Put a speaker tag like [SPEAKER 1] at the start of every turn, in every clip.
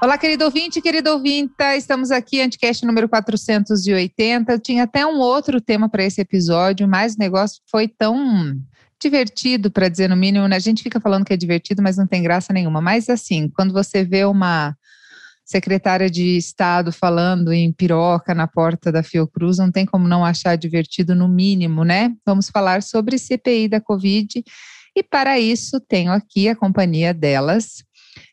[SPEAKER 1] Olá, querido ouvinte, querido ouvinta, estamos aqui, Anticast número 480. Eu tinha até um outro tema para esse episódio, mas o negócio foi tão divertido, para dizer no mínimo, né? A gente fica falando que é divertido, mas não tem graça nenhuma. Mas assim, quando você vê uma secretária de Estado falando em piroca na porta da Fiocruz, não tem como não achar divertido, no mínimo, né? Vamos falar sobre CPI da Covid. E para isso, tenho aqui a companhia delas,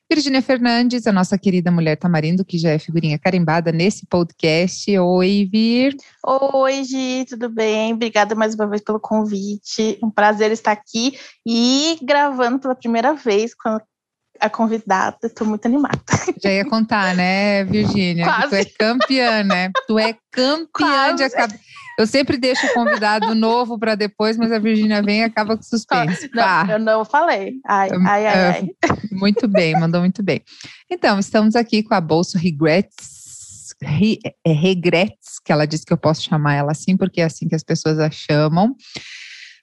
[SPEAKER 1] Virginia Fernandes, a nossa querida mulher Tamarindo, que já é figurinha carimbada nesse podcast. Oi, Vir.
[SPEAKER 2] Oi, Gi, tudo bem? Obrigada mais uma vez pelo convite. Um prazer estar aqui e gravando pela primeira vez com a convidada. Estou muito animada.
[SPEAKER 1] Já ia contar, né, Virgínia? Tu é campeã, né? Tu é campeã Quase. de acabar. Eu sempre deixo o convidado novo para depois, mas a Virgínia vem e acaba com suspense.
[SPEAKER 2] Não, eu não falei. Ai, ai, ai, ai.
[SPEAKER 1] Muito bem, mandou muito bem. Então, estamos aqui com a Bolsa Regrets, Re, é, Regrets, que ela disse que eu posso chamar ela assim, porque é assim que as pessoas a chamam.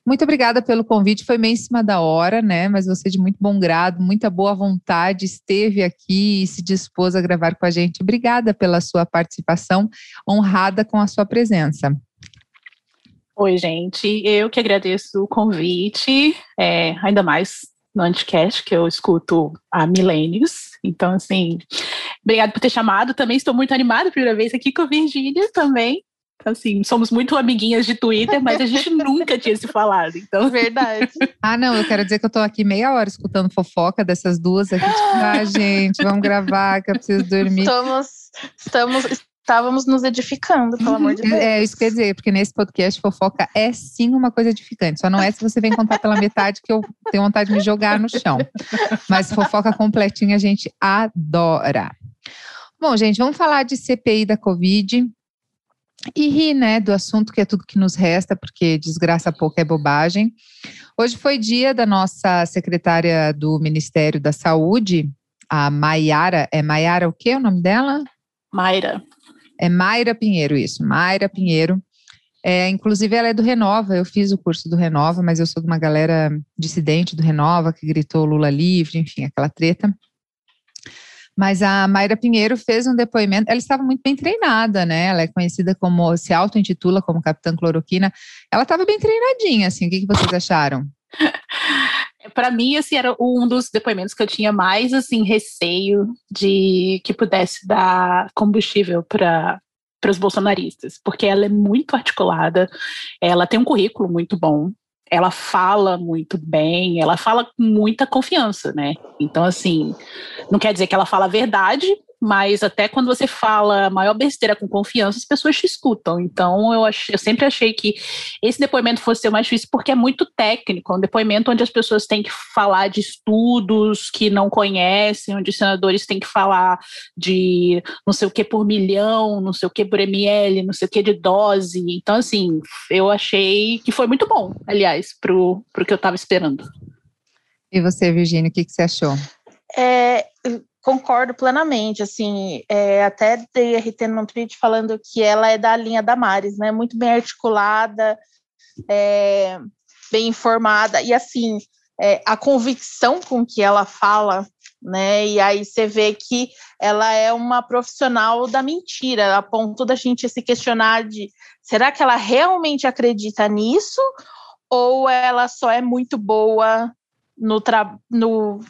[SPEAKER 1] Muito obrigada pelo convite, foi meio em cima da hora, né? Mas você de muito bom grado, muita boa vontade, esteve aqui e se dispôs a gravar com a gente. Obrigada pela sua participação, honrada com a sua presença.
[SPEAKER 3] Oi, gente, eu que agradeço o convite, é, ainda mais no Anticast, que eu escuto há milênios. Então, assim, obrigado por ter chamado. Também estou muito animada, primeira vez aqui com a Virgínia também assim, somos muito amiguinhas de Twitter, mas a gente nunca tinha se falado, então.
[SPEAKER 2] Verdade.
[SPEAKER 1] Ah, não, eu quero dizer que eu tô aqui meia hora escutando fofoca dessas duas aqui, tipo, ah, gente, vamos gravar, que eu preciso dormir.
[SPEAKER 2] Estamos, estamos, estávamos nos edificando, pelo amor de Deus.
[SPEAKER 1] É, isso quer dizer, porque nesse podcast fofoca é sim uma coisa edificante, só não é se você vem contar pela metade que eu tenho vontade de me jogar no chão. Mas fofoca completinha a gente adora. Bom, gente, vamos falar de CPI da Covid e rir, né, do assunto que é tudo que nos resta, porque desgraça pouco é bobagem. Hoje foi dia da nossa secretária do Ministério da Saúde, a Maiara, é Maiara o que o nome dela?
[SPEAKER 3] Mayra.
[SPEAKER 1] É Mayra Pinheiro, isso, Mayra Pinheiro. É, inclusive, ela é do Renova, eu fiz o curso do Renova, mas eu sou de uma galera dissidente do Renova, que gritou Lula livre, enfim, aquela treta. Mas a Mayra Pinheiro fez um depoimento, ela estava muito bem treinada, né? Ela é conhecida como, se auto-intitula como Capitã Cloroquina. Ela estava bem treinadinha, assim. O que, que vocês acharam?
[SPEAKER 3] para mim, assim, era um dos depoimentos que eu tinha mais, assim, receio de que pudesse dar combustível para para os bolsonaristas, porque ela é muito articulada, ela tem um currículo muito bom, ela fala muito bem, ela fala com muita confiança, né? Então, assim, não quer dizer que ela fala a verdade, mas até quando você fala a maior besteira com confiança, as pessoas te escutam. Então, eu, ach, eu sempre achei que esse depoimento fosse ser mais difícil, porque é muito técnico, é um depoimento onde as pessoas têm que falar de estudos que não conhecem, onde os senadores têm que falar de não sei o que por milhão, não sei o que por ml, não sei o que de dose. Então, assim, eu achei que foi muito bom, aliás, para o que eu estava esperando.
[SPEAKER 1] E você, Virginia, o que, que você achou?
[SPEAKER 2] É, concordo plenamente, assim, é, até dei RT no tweet falando que ela é da linha da Maris, né, muito bem articulada, é, bem informada, e assim, é, a convicção com que ela fala, né, e aí você vê que ela é uma profissional da mentira, a ponto da gente se questionar de, será que ela realmente acredita nisso, ou ela só é muito boa no, no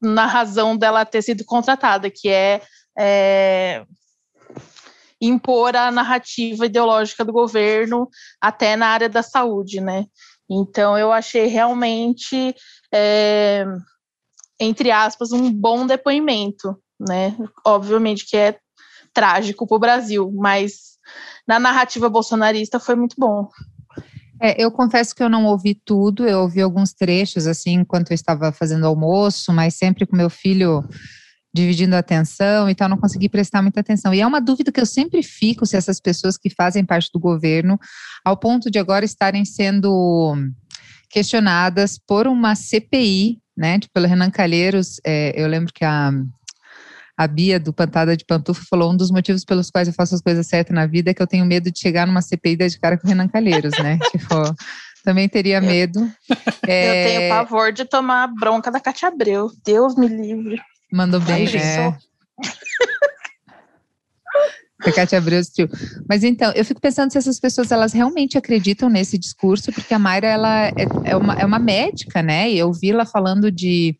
[SPEAKER 2] na razão dela ter sido contratada, que é, é impor a narrativa ideológica do governo até na área da saúde, né? Então eu achei realmente, é, entre aspas, um bom depoimento, né? Obviamente que é trágico para o Brasil, mas na narrativa bolsonarista foi muito bom.
[SPEAKER 1] É, eu confesso que eu não ouvi tudo, eu ouvi alguns trechos, assim, enquanto eu estava fazendo almoço, mas sempre com meu filho dividindo a atenção, então não consegui prestar muita atenção. E é uma dúvida que eu sempre fico se essas pessoas que fazem parte do governo, ao ponto de agora estarem sendo questionadas por uma CPI, né? Tipo, pelo Renan Calheiros, é, eu lembro que a a Bia do Pantada de Pantufa falou: um dos motivos pelos quais eu faço as coisas certas na vida é que eu tenho medo de chegar numa CPI de cara com o Renan Calheiros, né? tipo, também teria medo.
[SPEAKER 2] É... Eu tenho pavor de tomar bronca da Cátia Abreu. Deus me livre.
[SPEAKER 1] Mandou bem, Ai, é. A Cátia Abreu assistiu. Mas então, eu fico pensando se essas pessoas elas realmente acreditam nesse discurso, porque a Mayra ela é, é, uma, é uma médica, né? E eu vi ela falando de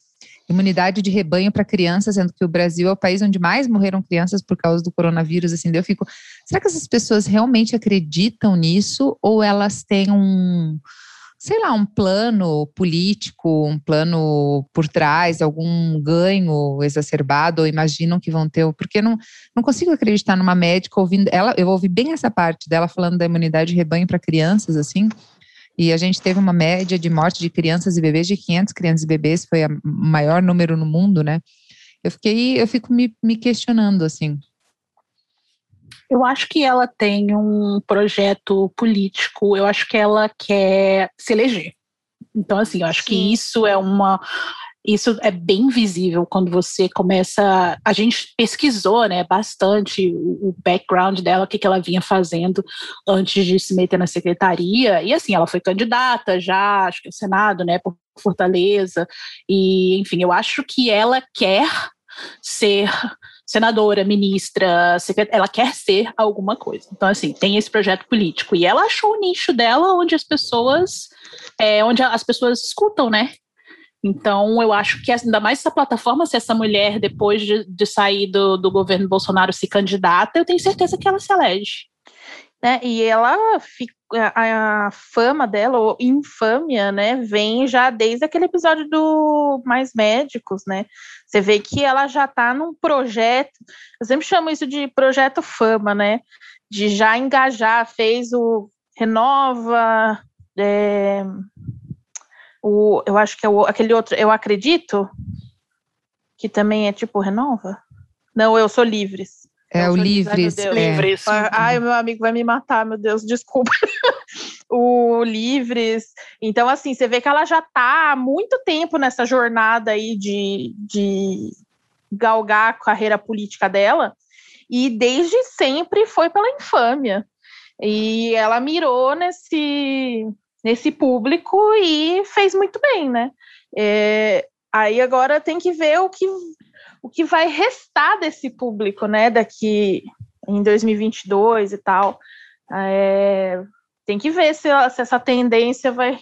[SPEAKER 1] imunidade de rebanho para crianças, sendo que o Brasil é o país onde mais morreram crianças por causa do coronavírus, assim, eu fico, será que essas pessoas realmente acreditam nisso? Ou elas têm um, sei lá, um plano político, um plano por trás, algum ganho exacerbado, ou imaginam que vão ter, porque não, não consigo acreditar numa médica ouvindo, ela, eu ouvi bem essa parte dela falando da imunidade de rebanho para crianças, assim, e a gente teve uma média de morte de crianças e bebês de 500 crianças e bebês, foi o maior número no mundo, né? Eu fiquei, eu fico me, me questionando, assim.
[SPEAKER 3] Eu acho que ela tem um projeto político, eu acho que ela quer se eleger. Então, assim, eu acho Sim. que isso é uma, isso é bem visível quando você começa. A gente pesquisou né, bastante o, background dela, o que, que ela vinha fazendo antes de se meter na secretaria. E assim, ela foi candidata já, acho que ao Senado, né, por Fortaleza. E, enfim, eu acho que ela quer ser senadora, ministra, ela quer ser alguma coisa. Então, assim, tem esse projeto político. E ela achou o nicho dela onde as pessoas, é, onde as pessoas escutam, né? Então, eu acho que ainda mais essa plataforma, se essa mulher, depois de, de sair do, do governo Bolsonaro, se candidata, eu tenho certeza que ela se elege.
[SPEAKER 2] Né? E ela a, a fama dela, ou infâmia, né, vem já desde aquele episódio do Mais Médicos, né? Você vê que ela já está num projeto, eu sempre chamo isso de projeto fama, né? De já engajar, fez o Renova, é, o, eu acho que é o, aquele outro, eu acredito, que também é tipo renova. Não, eu sou livres.
[SPEAKER 1] É o livres.
[SPEAKER 2] Ai, é. livres. Ai, meu amigo vai me matar, meu Deus, desculpa. o livres. Então, assim, você vê que ela já está há muito tempo nessa jornada aí de, de galgar a carreira política dela. E desde sempre foi pela infâmia. E ela mirou nesse, nesse público e fez muito bem, né? É, aí agora tem que ver o que, o que vai restar desse público, né? Daqui em 2022 e tal. É, tem que ver se, se, essa tendência vai,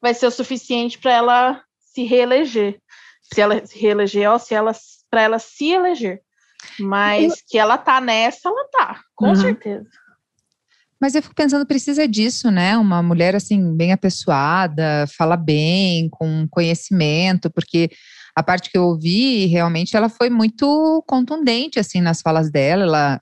[SPEAKER 2] vai ser o suficiente para ela se reeleger. Se ela se reeleger ou se ela para ela se eleger. Mas Eu... que ela tá nessa, ela tá, com uhum. certeza.
[SPEAKER 1] Mas eu fico pensando, precisa disso, né? Uma mulher assim, bem apessoada, fala bem, com conhecimento, porque a parte que eu ouvi, realmente, ela foi muito contundente, assim, nas falas dela, ela,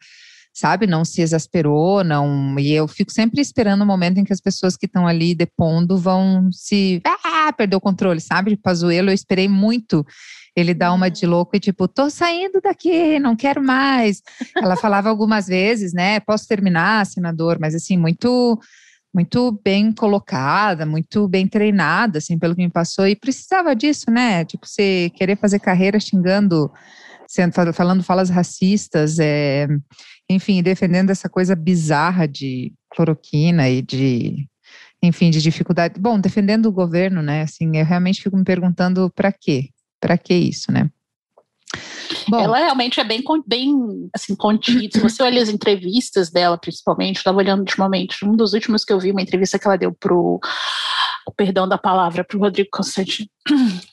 [SPEAKER 1] sabe, não se exasperou, não, e eu fico sempre esperando o momento em que as pessoas que estão ali depondo vão se, ah, perder o controle, sabe, de Pazuello, eu esperei muito ele dá uma de louco e tipo, tô saindo daqui, não quero mais. Ela falava algumas vezes, né? Posso terminar, senador, mas assim, muito muito bem colocada, muito bem treinada, assim, pelo que me passou, e precisava disso, né? Tipo, você querer fazer carreira xingando, sendo, falando falas racistas, é, enfim, defendendo essa coisa bizarra de cloroquina e de, enfim, de dificuldade. Bom, defendendo o governo, né? Assim, eu realmente fico me perguntando para quê? Para que isso, né?
[SPEAKER 3] Bom, ela realmente é bem, bem assim, contida. Se você olha as entrevistas dela, principalmente, estava olhando ultimamente, um dos últimos que eu vi, uma entrevista que ela deu pro, perdão da palavra, pro Rodrigo Constantino,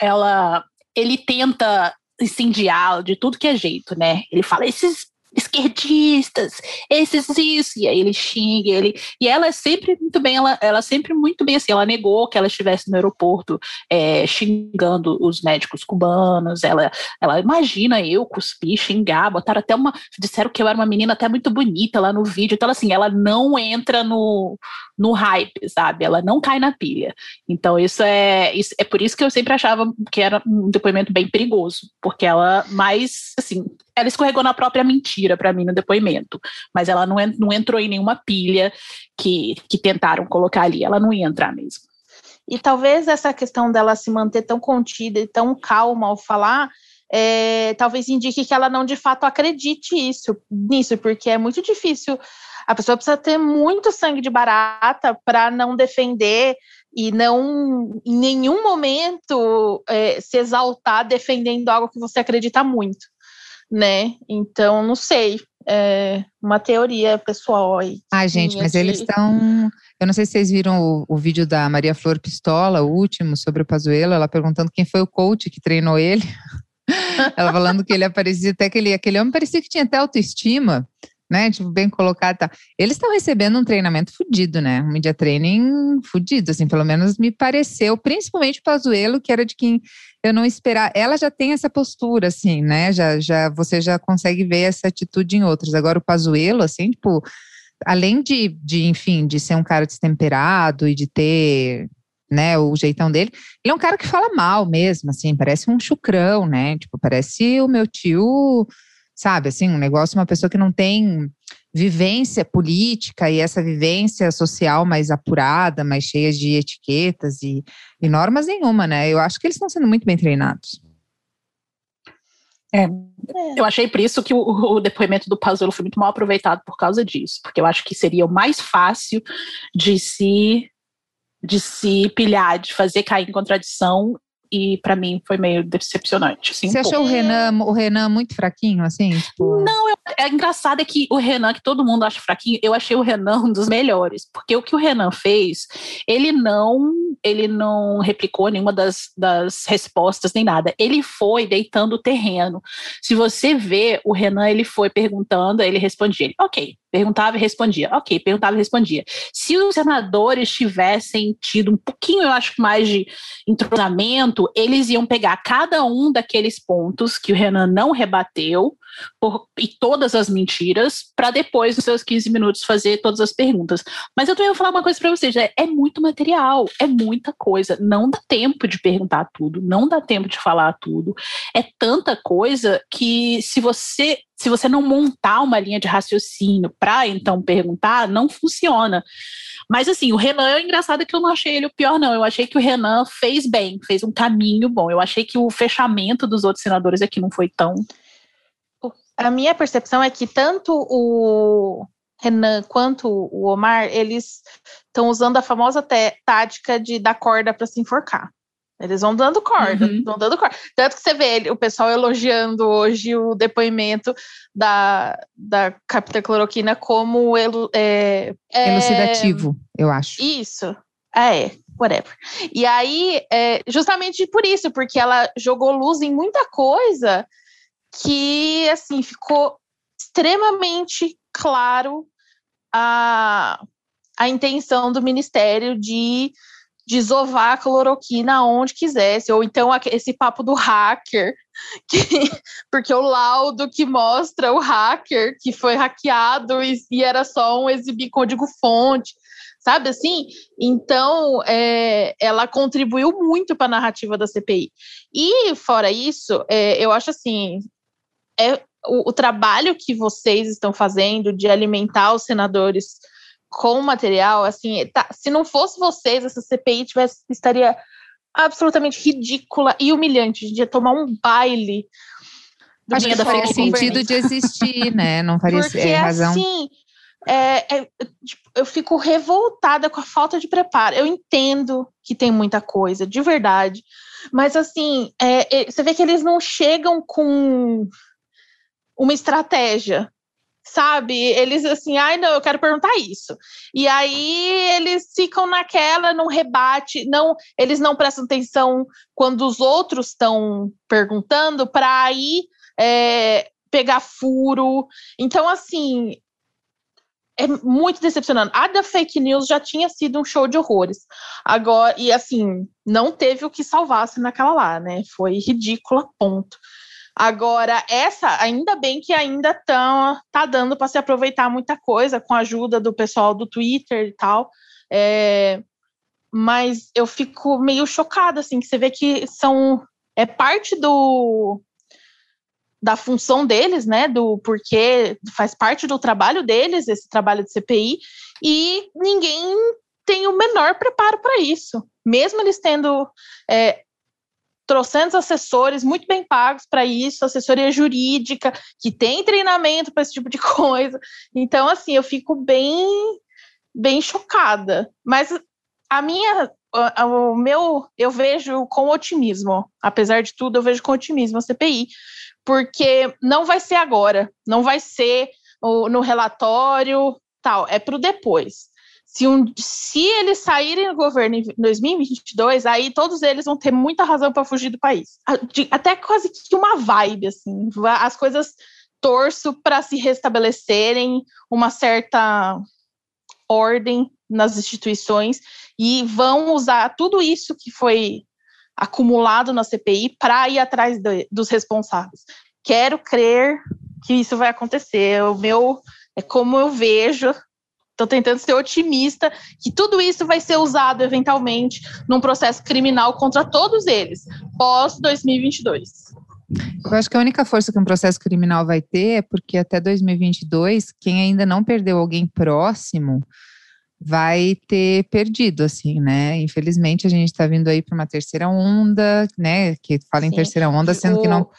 [SPEAKER 3] ela, ele tenta incendiar de tudo que é jeito, né? Ele fala, esses esquerdistas, esses isso, e aí ele xinga, ele, e ela é sempre muito bem, ela, ela sempre muito bem assim, ela negou que ela estivesse no aeroporto é, xingando os médicos cubanos, ela, ela imagina eu cuspir, xingar, botaram até uma, disseram que eu era uma menina até muito bonita lá no vídeo, então assim, ela não entra no, no hype, sabe, ela não cai na pilha, então isso é, isso, é por isso que eu sempre achava que era um depoimento bem perigoso, porque ela mais, assim, ela escorregou na própria mentira para mim no depoimento, mas ela não, não entrou em nenhuma pilha que, que tentaram colocar ali, ela não ia entrar mesmo.
[SPEAKER 2] E talvez essa questão dela se manter tão contida e tão calma ao falar é, talvez indique que ela não de fato acredite isso, nisso, porque é muito difícil. A pessoa precisa ter muito sangue de barata para não defender e não, em nenhum momento, é, se exaltar defendendo algo que você acredita muito, né? Então, não sei. É uma teoria pessoal aí.
[SPEAKER 1] Ai, gente, mas de... eles estão. Eu não sei se vocês viram o, o, vídeo da Maria Flor Pistola, o último, sobre o Pazuello, ela perguntando quem foi o coach que treinou ele. ela falando que ele parecia até que ele, aquele homem parecia que tinha até autoestima né? Tipo, bem colocado. Tá. Eles estão recebendo um treinamento fudido, né? Um media training fudido, assim, pelo menos me pareceu, principalmente o Pazuelo, que era de quem eu não esperava. Ela já tem essa postura, assim, né? Já, já, você já consegue ver essa atitude em outros. Agora, o Pazuelo, assim, tipo, além de, de, enfim, de ser um cara destemperado e de ter né, o jeitão dele. Ele é um cara que fala mal mesmo, assim, parece um chucrão, né? Tipo, parece o meu tio sabe? Assim, um negócio, uma pessoa que não tem vivência política e essa vivência social mais apurada, mais cheia de etiquetas e, e normas nenhuma, né? Eu acho que eles estão sendo muito bem treinados.
[SPEAKER 3] É, eu achei por isso que o, o, depoimento do Pazuello foi muito mal aproveitado por causa disso, porque eu acho que seria o mais fácil de se de se pilhar, de fazer cair em contradição e para mim foi meio decepcionante. Assim,
[SPEAKER 1] Você um achou o Renan, o Renan muito fraquinho, assim?
[SPEAKER 3] Tipo... Não, eu, é engraçado é que o Renan, que todo mundo acha fraquinho, eu achei o Renan um dos melhores, porque o que o Renan fez, ele não, ele não replicou nenhuma das, das respostas nem nada. Ele foi deitando o terreno. Se você vê o Renan, ele foi perguntando, ele respondia, ele, ok, Perguntava e respondia. Ok, perguntava e respondia. Se os senadores tivessem tido um pouquinho, eu acho, mais de entrosamento, eles iam pegar cada um daqueles pontos que o Renan não rebateu por, e todas as mentiras, para depois, nos seus 15 minutos, fazer todas as perguntas. Mas eu também vou falar uma coisa para vocês: é, é muito material, é muita coisa. Não dá tempo de perguntar tudo, não dá tempo de falar tudo. É tanta coisa que se você se você não montar uma linha de raciocínio para então perguntar, não funciona. Mas assim, o Renan é engraçado que eu não achei ele o pior, não. Eu achei que o Renan fez bem, fez um caminho bom. Eu achei que o fechamento dos outros senadores aqui não foi tão.
[SPEAKER 2] A minha percepção é que tanto o Renan quanto o Omar, eles estão usando a famosa tática de dar corda para se enforcar. Eles vão dando corda, uhum. vão dando corda. Tanto que você vê o pessoal elogiando hoje o depoimento da, da captacloroquina como elu, é,
[SPEAKER 1] é, elucidativo, eu acho.
[SPEAKER 2] Isso, é, whatever. E aí, é, justamente por isso, porque ela jogou luz em muita coisa que, assim, ficou extremamente claro a, a intenção do Ministério de desovar a cloroquina onde quisesse, ou então esse papo do hacker, que, porque o laudo que mostra o hacker que foi hackeado e, e era só um exibir código-fonte, sabe assim? Então, é, ela contribuiu muito para a narrativa da CPI. E, fora isso, é, eu acho assim, é o, o trabalho que vocês estão fazendo de alimentar os senadores com material, assim, tá, se não fosse vocês, essa CPI tivesse, estaria absolutamente ridícula e humilhante. A gente ia tomar um baile.
[SPEAKER 1] Acho que faria sentido de existir, né? Não faria
[SPEAKER 2] Porque, é, razão. Assim, é, é, tipo, eu fico revoltada com a falta de preparo. Eu entendo que tem muita coisa, de verdade. Mas, assim, é, é você vê que eles não chegam com uma estratégia sabe? Eles assim, ai não, eu quero perguntar isso. E aí eles ficam naquela, não rebate, não, eles não prestam atenção quando os outros estão perguntando para aí é, pegar furo. Então, assim, é muito decepcionante. A da fake news já tinha sido um show de horrores. Agora, e assim, não teve o que salvasse naquela lá, né? Foi ridícula, ponto. Agora, essa, ainda bem que ainda tá, tá dando para se aproveitar muita coisa com a ajuda do pessoal do Twitter e tal. É, mas eu fico meio chocada, assim, que você vê que são. É parte do. Da função deles, né? Do porquê faz parte do trabalho deles, esse trabalho de CPI, e ninguém tem o menor preparo para isso. Mesmo eles tendo é, trocentos assessores muito bem pagos para isso, assessoria jurídica, que tem treinamento para esse tipo de coisa. Então, assim, eu fico bem, bem chocada. Mas a minha, o meu, eu vejo com otimismo, apesar de tudo, eu vejo com otimismo a CPI, porque não vai ser agora, não vai ser no relatório, tal, é para o depois. Se, um, se eles saírem do governo em 2022, aí todos eles vão ter muita razão para fugir do país. Até quase que uma vibe, assim. As coisas torço para se restabelecerem, uma certa ordem nas instituições e vão usar tudo isso que foi acumulado na CPI para ir atrás de, dos responsáveis. Quero crer que isso vai acontecer. O meu é como eu vejo Estou tentando ser otimista que tudo isso vai ser usado eventualmente num processo criminal contra todos eles, pós 2022.
[SPEAKER 1] Eu acho que a única força que um processo criminal vai ter é porque até 2022, quem ainda não perdeu alguém próximo vai ter perdido, assim, né? Infelizmente, a gente está vindo aí para uma terceira onda, né? Que fala Sim. em terceira onda, sendo o... que não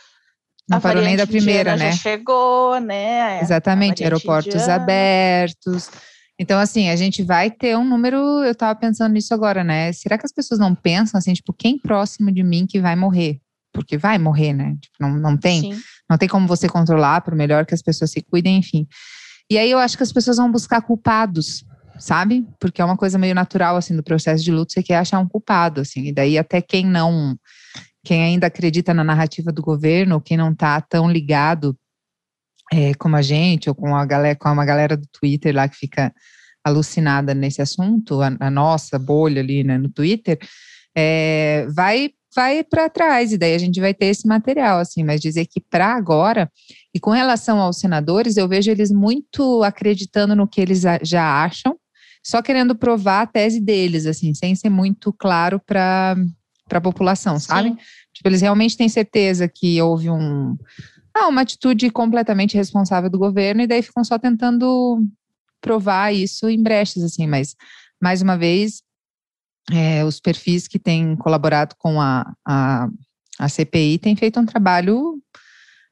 [SPEAKER 1] não parou nem da primeira, né?
[SPEAKER 2] Já chegou, né?
[SPEAKER 1] Exatamente, aeroportos abertos. Então, assim, a gente vai ter um número. Eu tava pensando nisso agora, né? Será que as pessoas não pensam assim, tipo, quem próximo de mim que vai morrer? Porque vai morrer, né? Tipo, não, não tem. Sim. Não tem como você controlar, por melhor que as pessoas se cuidem, enfim. E aí eu acho que as pessoas vão buscar culpados, sabe? Porque é uma coisa meio natural, assim, do processo de luto, você quer achar um culpado, assim. E daí até quem não. Quem ainda acredita na narrativa do governo, quem não tá tão ligado é, como a gente, ou com a galera, com uma galera do Twitter lá que fica alucinada nesse assunto, a, a nossa bolha ali né, no Twitter, é, vai vai para trás, e daí a gente vai ter esse material, assim, mas dizer que para agora, e com relação aos senadores, eu vejo eles muito acreditando no que eles já acham, só querendo provar a tese deles, assim, sem ser muito claro para a população, sabe? Tipo, eles realmente têm certeza que houve um, ah, uma atitude completamente responsável do governo, e daí ficam só tentando provar isso em brechas, assim, mas, mais uma vez, é, os perfis que têm colaborado com a, a, a CPI têm feito um trabalho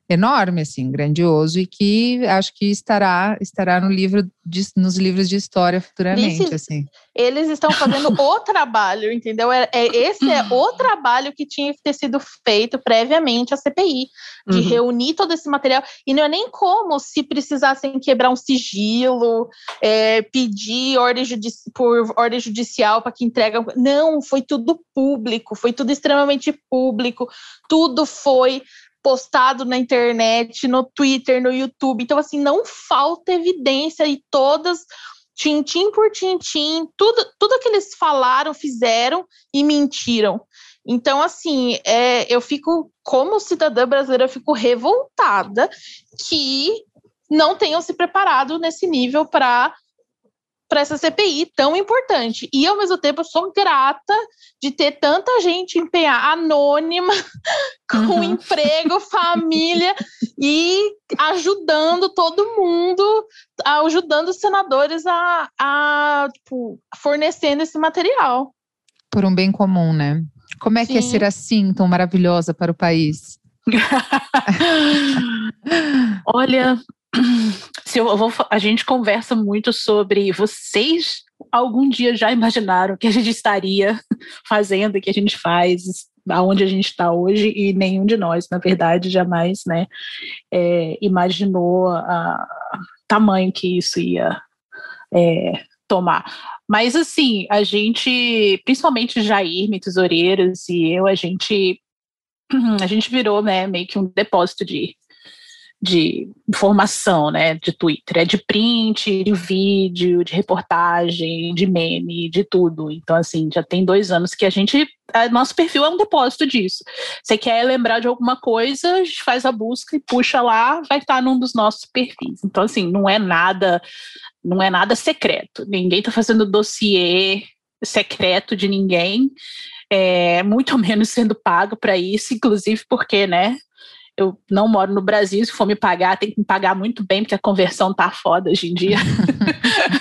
[SPEAKER 1] enorme, assim, grandioso e que acho que estará estará no livro de, nos livros de história futuramente, Esse, assim.
[SPEAKER 2] Eles estão fazendo o trabalho, entendeu? É, é, esse é o trabalho que tinha que ter sido feito previamente à CPI, de uhum. reunir todo esse material e não é nem como se precisassem quebrar um sigilo, é, pedir ordem por ordem judicial para que entrega. Não, foi tudo público, foi tudo extremamente público, tudo foi postado na internet, no Twitter, no YouTube. Então, assim, não falta evidência e todas, tintim por tintim, tudo, tudo que eles falaram, fizeram e mentiram. Então, assim, é, eu fico, como cidadã brasileira, eu fico revoltada que não tenham se preparado nesse nível para para essa CPI tão importante. E ao mesmo tempo eu sou grata de ter tanta gente empenhar anônima com uhum. emprego, família e ajudando todo mundo, ajudando os senadores a, a tipo, fornecendo esse material.
[SPEAKER 1] Por um bem comum, né? Como é Sim. que é ser assim tão maravilhosa para o país?
[SPEAKER 3] Olha, se eu vou, a gente conversa muito sobre vocês algum dia já imaginaram que a gente estaria fazendo o que a gente faz, aonde a gente está hoje e nenhum de nós, na verdade, jamais, né, é, imaginou a tamanho que isso ia é, tomar. Mas assim, a gente, principalmente Jair, me tesoureiros e eu, a gente a gente virou, né, meio que um depósito de de informação, né, de Twitter, é de print, de vídeo, de reportagem, de meme, de tudo. Então, assim, já tem dois anos que a gente, a, nosso perfil é um depósito disso. Você quer lembrar de alguma coisa, faz a busca e puxa lá, vai estar num dos nossos perfis. Então, assim, não é nada, não é nada secreto. Ninguém está fazendo dossiê secreto de ninguém. É, muito menos sendo pago para isso, inclusive porque, né, eu não moro no Brasil, se for me pagar, tem que me pagar muito bem, porque a conversão tá foda hoje em dia.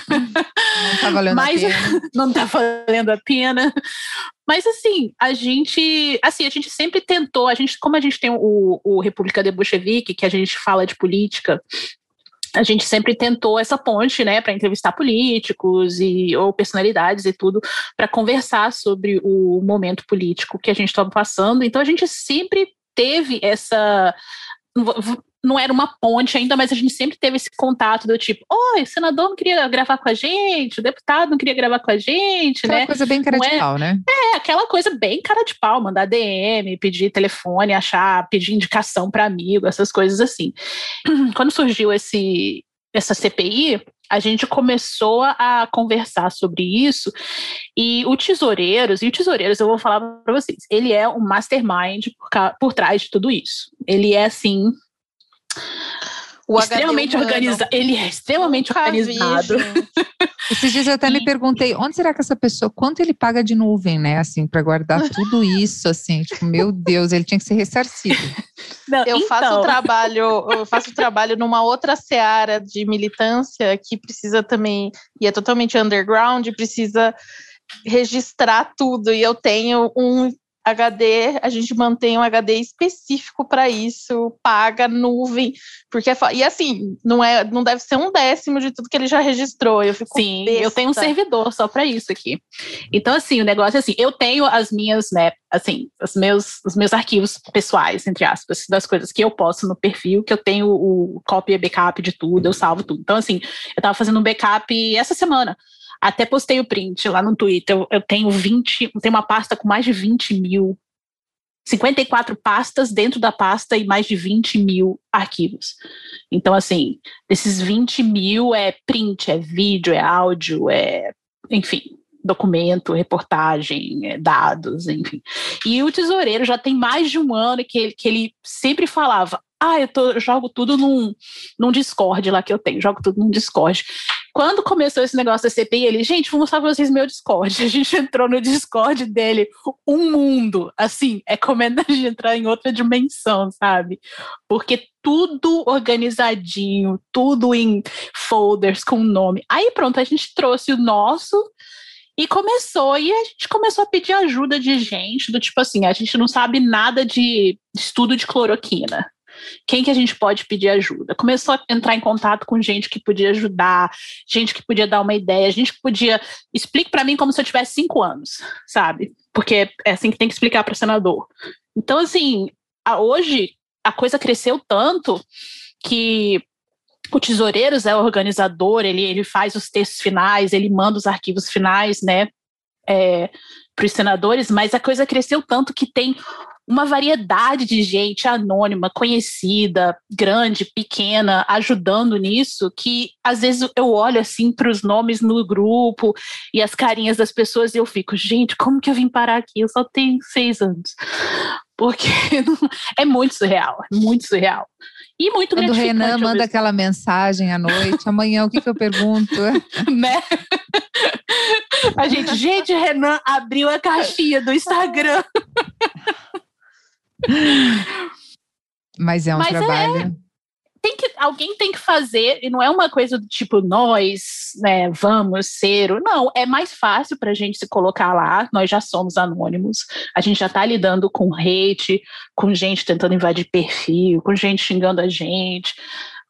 [SPEAKER 1] Não tá valendo
[SPEAKER 3] Mas,
[SPEAKER 1] a pena.
[SPEAKER 3] não tá valendo a pena. Mas assim, a gente, assim, a gente sempre tentou, a gente, como a gente tem o, o República de Bolchevique, que a gente fala de política, a gente sempre tentou essa ponte, né, para entrevistar políticos e ou personalidades e tudo, para conversar sobre o momento político que a gente estava passando. Então a gente sempre teve essa não era uma ponte ainda, mas a gente sempre teve esse contato do tipo, oi, o senador não queria gravar com a gente, o deputado não queria gravar com a gente,
[SPEAKER 1] aquela
[SPEAKER 3] né?
[SPEAKER 1] coisa bem cara de
[SPEAKER 3] é,
[SPEAKER 1] pau, né?
[SPEAKER 3] É, aquela coisa bem cara de pau, mandar DM, pedir telefone, achar, pedir indicação para amigo, essas coisas assim. Quando surgiu esse essa CPI, a gente começou a conversar sobre isso e o Tesoureiros, e o Tesoureiros, eu vou falar para vocês, ele é um mastermind por, por trás de tudo isso. Ele é assim o extremamente organizado. Ele é extremamente Nunca organizado. Vi,
[SPEAKER 1] Esses dias eu até me perguntei, onde será que essa pessoa, quanto ele paga de nuvem, né? Assim, para guardar tudo isso, assim, tipo, meu Deus, ele tinha que ser ressarcido.
[SPEAKER 2] Não, eu então... faço trabalho, eu faço trabalho numa outra seara de militância que precisa também, e é totalmente underground, precisa registrar tudo. E eu tenho um HD, a gente mantém um HD específico para isso, paga nuvem, porque é e assim, não é, não deve ser um décimo de tudo que ele já registrou. Eu fico
[SPEAKER 3] Sim, besta. eu tenho um servidor só para isso aqui. Então assim, o negócio é assim, eu tenho as minhas, né, assim, os meus os meus arquivos pessoais, entre aspas, das coisas que eu posto no perfil, que eu tenho o copy e backup de tudo, eu salvo tudo. Então assim, eu tava fazendo um backup essa semana até postei o print lá no Twitter. Eu, eu tenho 20, tenho uma pasta com mais de 20 mil 54 pastas dentro da pasta e mais de 20 mil arquivos. Então, assim, desses 20 mil é print, é vídeo, é áudio, é, enfim, documento, reportagem, é dados, enfim. E o tesoureiro já tem mais de um ano que ele, que ele sempre falava: ah, eu, tô, jogo tudo num, num Discord lá que eu tenho, jogo tudo num Discord. Quando começou esse negócio da CPI, ele, gente, vou mostrar pra vocês meu Discord. A gente entrou no Discord dele, um mundo. Assim, é como a gente entrar em outra dimensão, sabe? Porque tudo organizadinho, tudo em folders com nome. Aí pronto, a gente trouxe o nosso e começou, e a gente começou a pedir ajuda de gente, do tipo assim, a gente não sabe nada de estudo de cloroquina. Quem que a gente pode pedir ajuda? Começou a entrar em contato com gente que podia ajudar, gente que podia dar uma ideia, gente que podia. Explique para mim como se eu tivesse cinco anos, sabe? Porque é assim que tem que explicar para senador. Então, assim, a, hoje a coisa cresceu tanto que o Tesoureiros é o organizador, ele, ele faz os textos finais, ele manda os arquivos finais, né, é, para os senadores, mas a coisa cresceu tanto que tem uma variedade de gente anônima, conhecida, grande, pequena, ajudando nisso, que às vezes eu olho assim para os nomes no grupo e as carinhas das pessoas e eu fico, gente, como que eu vim parar aqui? Eu só tenho seis anos. Porque é muito surreal, é muito surreal. E muito
[SPEAKER 1] Quando o Renan manda aquela mensagem à noite, amanhã o que, que eu pergunto?
[SPEAKER 3] né? A gente, gente, Renan abriu a caixinha do Instagram.
[SPEAKER 1] Mas é um Mas é, trabalho. É,
[SPEAKER 3] tem que, alguém tem que fazer, e não é uma coisa do tipo, nós, né, vamos ser. Não, é mais fácil para a gente se colocar lá, nós já somos anônimos, a gente já está lidando com hate, com gente tentando invadir perfil, com gente xingando a gente,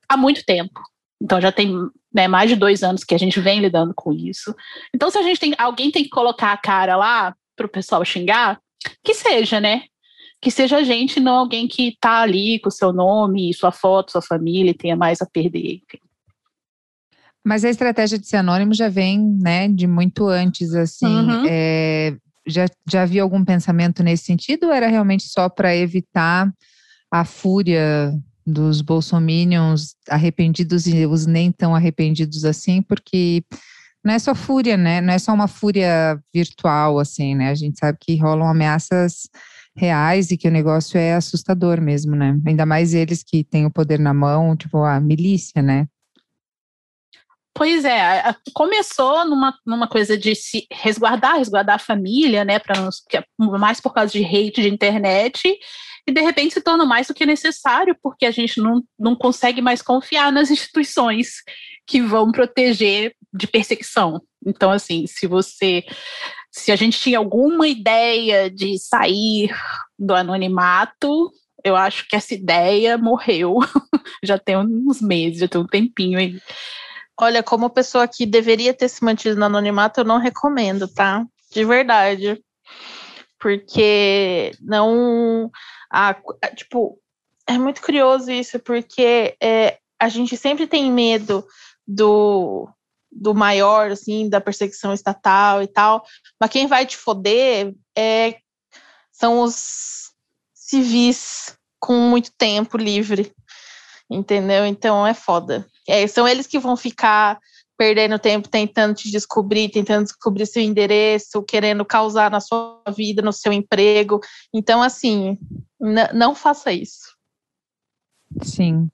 [SPEAKER 3] há muito tempo. Então já tem né, mais de dois anos que a gente vem lidando com isso. Então, se a gente tem. Alguém tem que colocar a cara lá para o pessoal xingar, que seja, né? Que seja a gente, não alguém que está ali com o seu nome, sua foto, sua família e tenha mais a perder, enfim.
[SPEAKER 1] Mas a estratégia de ser anônimo já vem, né, de muito antes, assim. Uhum. É, já, já havia algum pensamento nesse sentido ou era realmente só para evitar a fúria dos bolsominions arrependidos e os nem tão arrependidos assim, porque não é só fúria, né? Não é só uma fúria virtual, assim, né? A gente sabe que rolam ameaças reais e que o negócio é assustador mesmo, né? Ainda mais eles que têm o poder na mão, tipo a milícia, né?
[SPEAKER 3] Pois é, começou numa, numa coisa de se resguardar, resguardar a família, né, para é mais por causa de hate de internet, e de repente se torna mais do que necessário, porque a gente não, não consegue mais confiar nas instituições que vão proteger de perseguição, Então, assim, se você. Se a gente tinha alguma ideia de sair do anonimato, eu acho que essa ideia morreu já tem uns meses, já tem um tempinho aí.
[SPEAKER 2] Olha, como pessoa que deveria ter se mantido no anonimato, eu não recomendo, tá? De verdade. Porque não. A, a, tipo, é muito curioso isso, porque é, a gente sempre tem medo do, do maior, assim, da perseguição estatal e tal, mas quem vai te foder é, são os civis com muito tempo livre, entendeu? Então é foda. É, são eles que vão ficar perdendo tempo tentando te descobrir, tentando descobrir seu endereço, querendo causar na sua vida, no seu emprego. Então, assim, não faça isso.
[SPEAKER 1] Sim.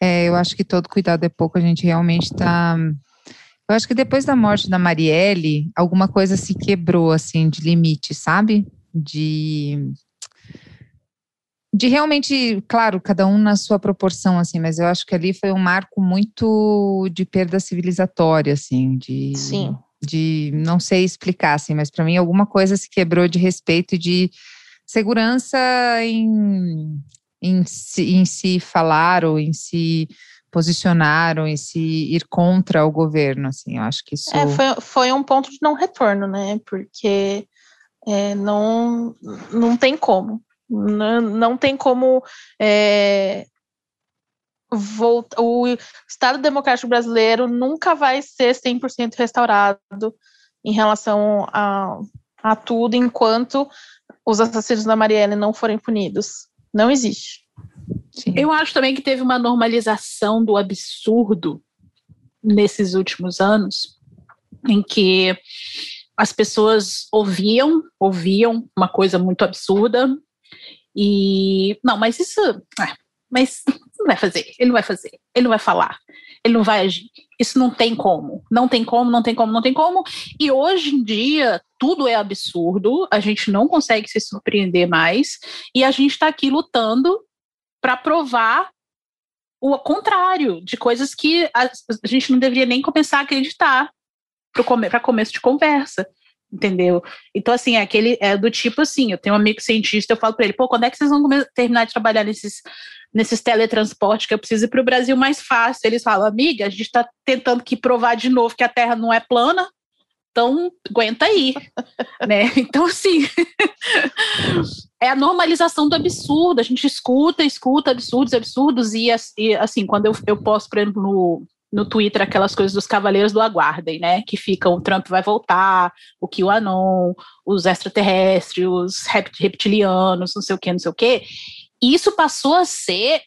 [SPEAKER 1] É, eu acho que todo cuidado é pouco, a gente realmente está. Eu acho que depois da morte da Marielle, alguma coisa se quebrou, assim, de limite, sabe? De de realmente, claro, cada um na sua proporção, assim, mas eu acho que ali foi um marco muito de perda civilizatória, assim, de.
[SPEAKER 2] Sim.
[SPEAKER 1] De não sei explicar, assim, mas para mim alguma coisa se quebrou de respeito e de segurança em, em, se, em se falar ou em se posicionar ou em se ir contra o governo, assim, eu acho que isso...
[SPEAKER 2] É, foi, foi um ponto de não retorno, né, porque é, não, não tem como, não, não tem como é, voltar. O Estado Democrático Brasileiro nunca vai ser 100% restaurado em relação a, a tudo enquanto os assassinos da Marielle não forem punidos. Não existe.
[SPEAKER 3] Sim. Eu acho também que teve uma normalização do absurdo nesses últimos anos, em que as pessoas ouviam, ouviam uma coisa muito absurda, e não, mas isso, é, mas não vai fazer, ele não vai fazer, ele não vai falar, ele não vai agir. Isso não tem como, não tem como, não tem como, não tem como. E hoje em dia tudo é absurdo, a gente não consegue se surpreender mais e a gente está aqui lutando para provar o contrário de coisas que a, a, gente não deveria nem começar a acreditar para come, começo de conversa entendeu? Então, assim, é aquele é do tipo assim, eu tenho um amigo cientista, eu falo para ele, pô, quando é que vocês vão terminar de trabalhar nesses, nesses teletransportes que eu preciso ir para o Brasil mais fácil? Eles falam, amiga, a gente está tentando que provar de novo que a Terra não é plana, então aguenta aí, né? Então, assim, é a normalização do absurdo, a gente escuta, escuta absurdos, absurdos, e, assim, quando eu, eu posto, por exemplo, no no Twitter aquelas coisas dos cavaleiros do aguardem, né? Que ficam, o Trump vai voltar, o QAnon, os extraterrestres, os reptilianos, não sei o que, não sei o que. Isso passou a ser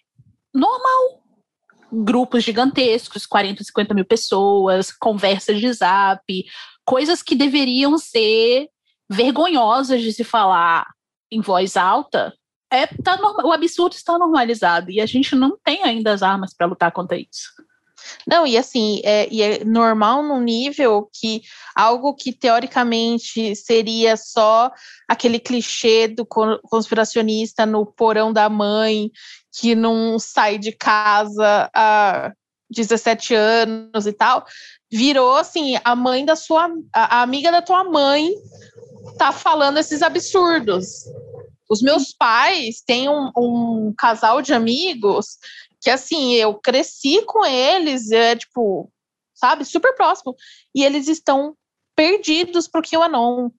[SPEAKER 3] normal. Grupos gigantescos, 40, 50 mil pessoas, conversas de zap, coisas que deveriam ser vergonhosas de se falar em voz alta, é, tá, o absurdo está normalizado e a gente não tem ainda as armas para lutar contra isso.
[SPEAKER 2] Não, e assim, é, e é normal num nível que algo que teoricamente seria só aquele clichê do conspiracionista no porão da mãe, que não sai de casa há 17 anos e tal, virou assim, a mãe da sua, a amiga da tua mãe tá falando esses absurdos. Os meus pais têm um, um casal de amigos que assim, eu cresci com eles, é tipo, sabe, super próximo. E eles estão perdidos pro QAnon.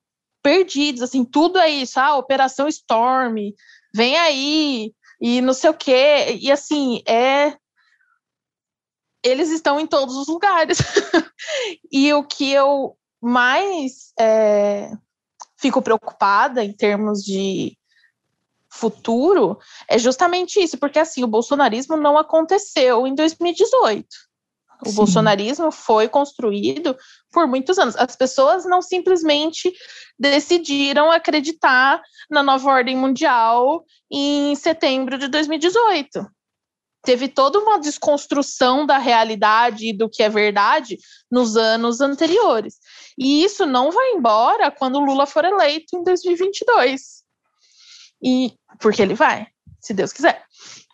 [SPEAKER 2] Perdidos, assim, tudo é isso, ah, Operação Storm, vem aí, e não sei o quê. E assim, é. Eles estão em todos os lugares. e o que eu mais é, fico preocupada em termos de futuro é justamente isso, porque assim, o bolsonarismo não aconteceu em 2018. O Sim. bolsonarismo foi construído por muitos anos. As pessoas não simplesmente decidiram acreditar na nova ordem mundial em setembro de 2018. Teve toda uma desconstrução da realidade e do que é verdade nos anos anteriores. E isso não vai embora quando Lula for eleito em 2022. E porque ele vai, se Deus quiser.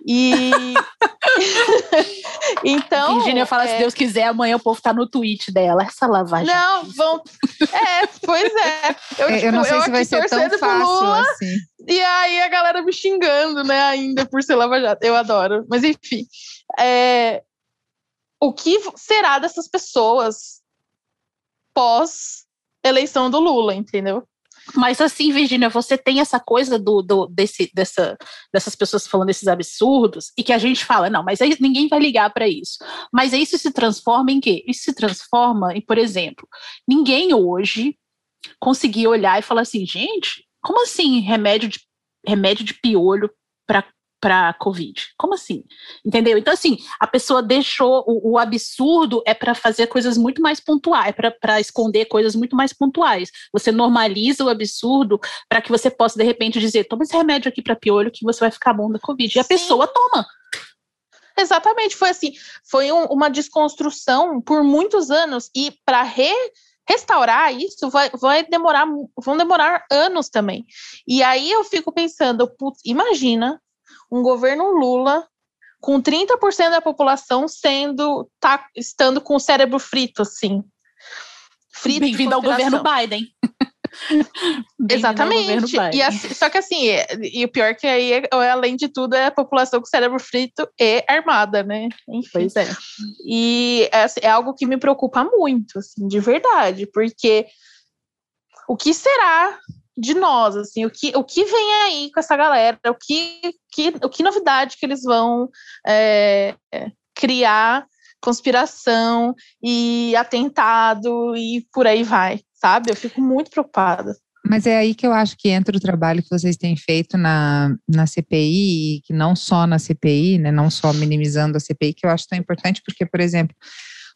[SPEAKER 2] E Então.
[SPEAKER 3] Virginia fala: é... se Deus quiser, amanhã o povo tá no tweet dela. Essa lavagem.
[SPEAKER 2] Não, vão. É, pois é.
[SPEAKER 1] Eu, é, tipo, eu não sei eu se vai ser tão fácil Lula, assim.
[SPEAKER 2] E aí a galera me xingando, né, ainda por ser lava-jato. Eu adoro. Mas enfim. É... O que será dessas pessoas pós eleição do Lula, entendeu?
[SPEAKER 3] Mas assim, Virginia, você tem essa coisa do, do desse, dessa, dessas pessoas falando esses absurdos e que a gente fala, não, mas aí ninguém vai ligar para isso. Mas isso se transforma em quê? Isso se transforma em, por exemplo, ninguém hoje conseguia olhar e falar assim, gente, como assim remédio de, remédio de piolho para para Covid. Como assim? Entendeu? Então, assim, a pessoa deixou o, o absurdo é para fazer coisas muito mais pontuais, é para esconder coisas muito mais pontuais. Você normaliza o absurdo para que você possa, de repente, dizer: toma esse remédio aqui para piolho que você vai ficar bom da Covid. E a Sim. pessoa toma.
[SPEAKER 2] Exatamente, foi assim, foi um, uma desconstrução por muitos anos e para re, restaurar isso vai, vai demorar, vão demorar anos também. E aí eu fico pensando, putz, imagina um governo Lula com 30% da população sendo tá, estando com o cérebro frito assim.
[SPEAKER 3] Frito Bem-vindo ao governo Biden.
[SPEAKER 2] Exatamente. E assim, só que assim, é, e o pior é que aí, é, além de tudo, é a população com cérebro frito e armada, né?
[SPEAKER 3] Enfim. Pois é.
[SPEAKER 2] E é, é algo que me preocupa muito, assim, de verdade, porque o que será de nós, assim, o que, o que vem aí com essa galera, o que, que, o que novidade que eles vão é, criar, conspiração e atentado e por aí vai, sabe? Eu fico muito preocupada.
[SPEAKER 1] Mas é aí que eu acho que entra o trabalho que vocês têm feito na, na CPI, que não só na CPI, né, não só minimizando a CPI, que eu acho tão importante, porque, por exemplo,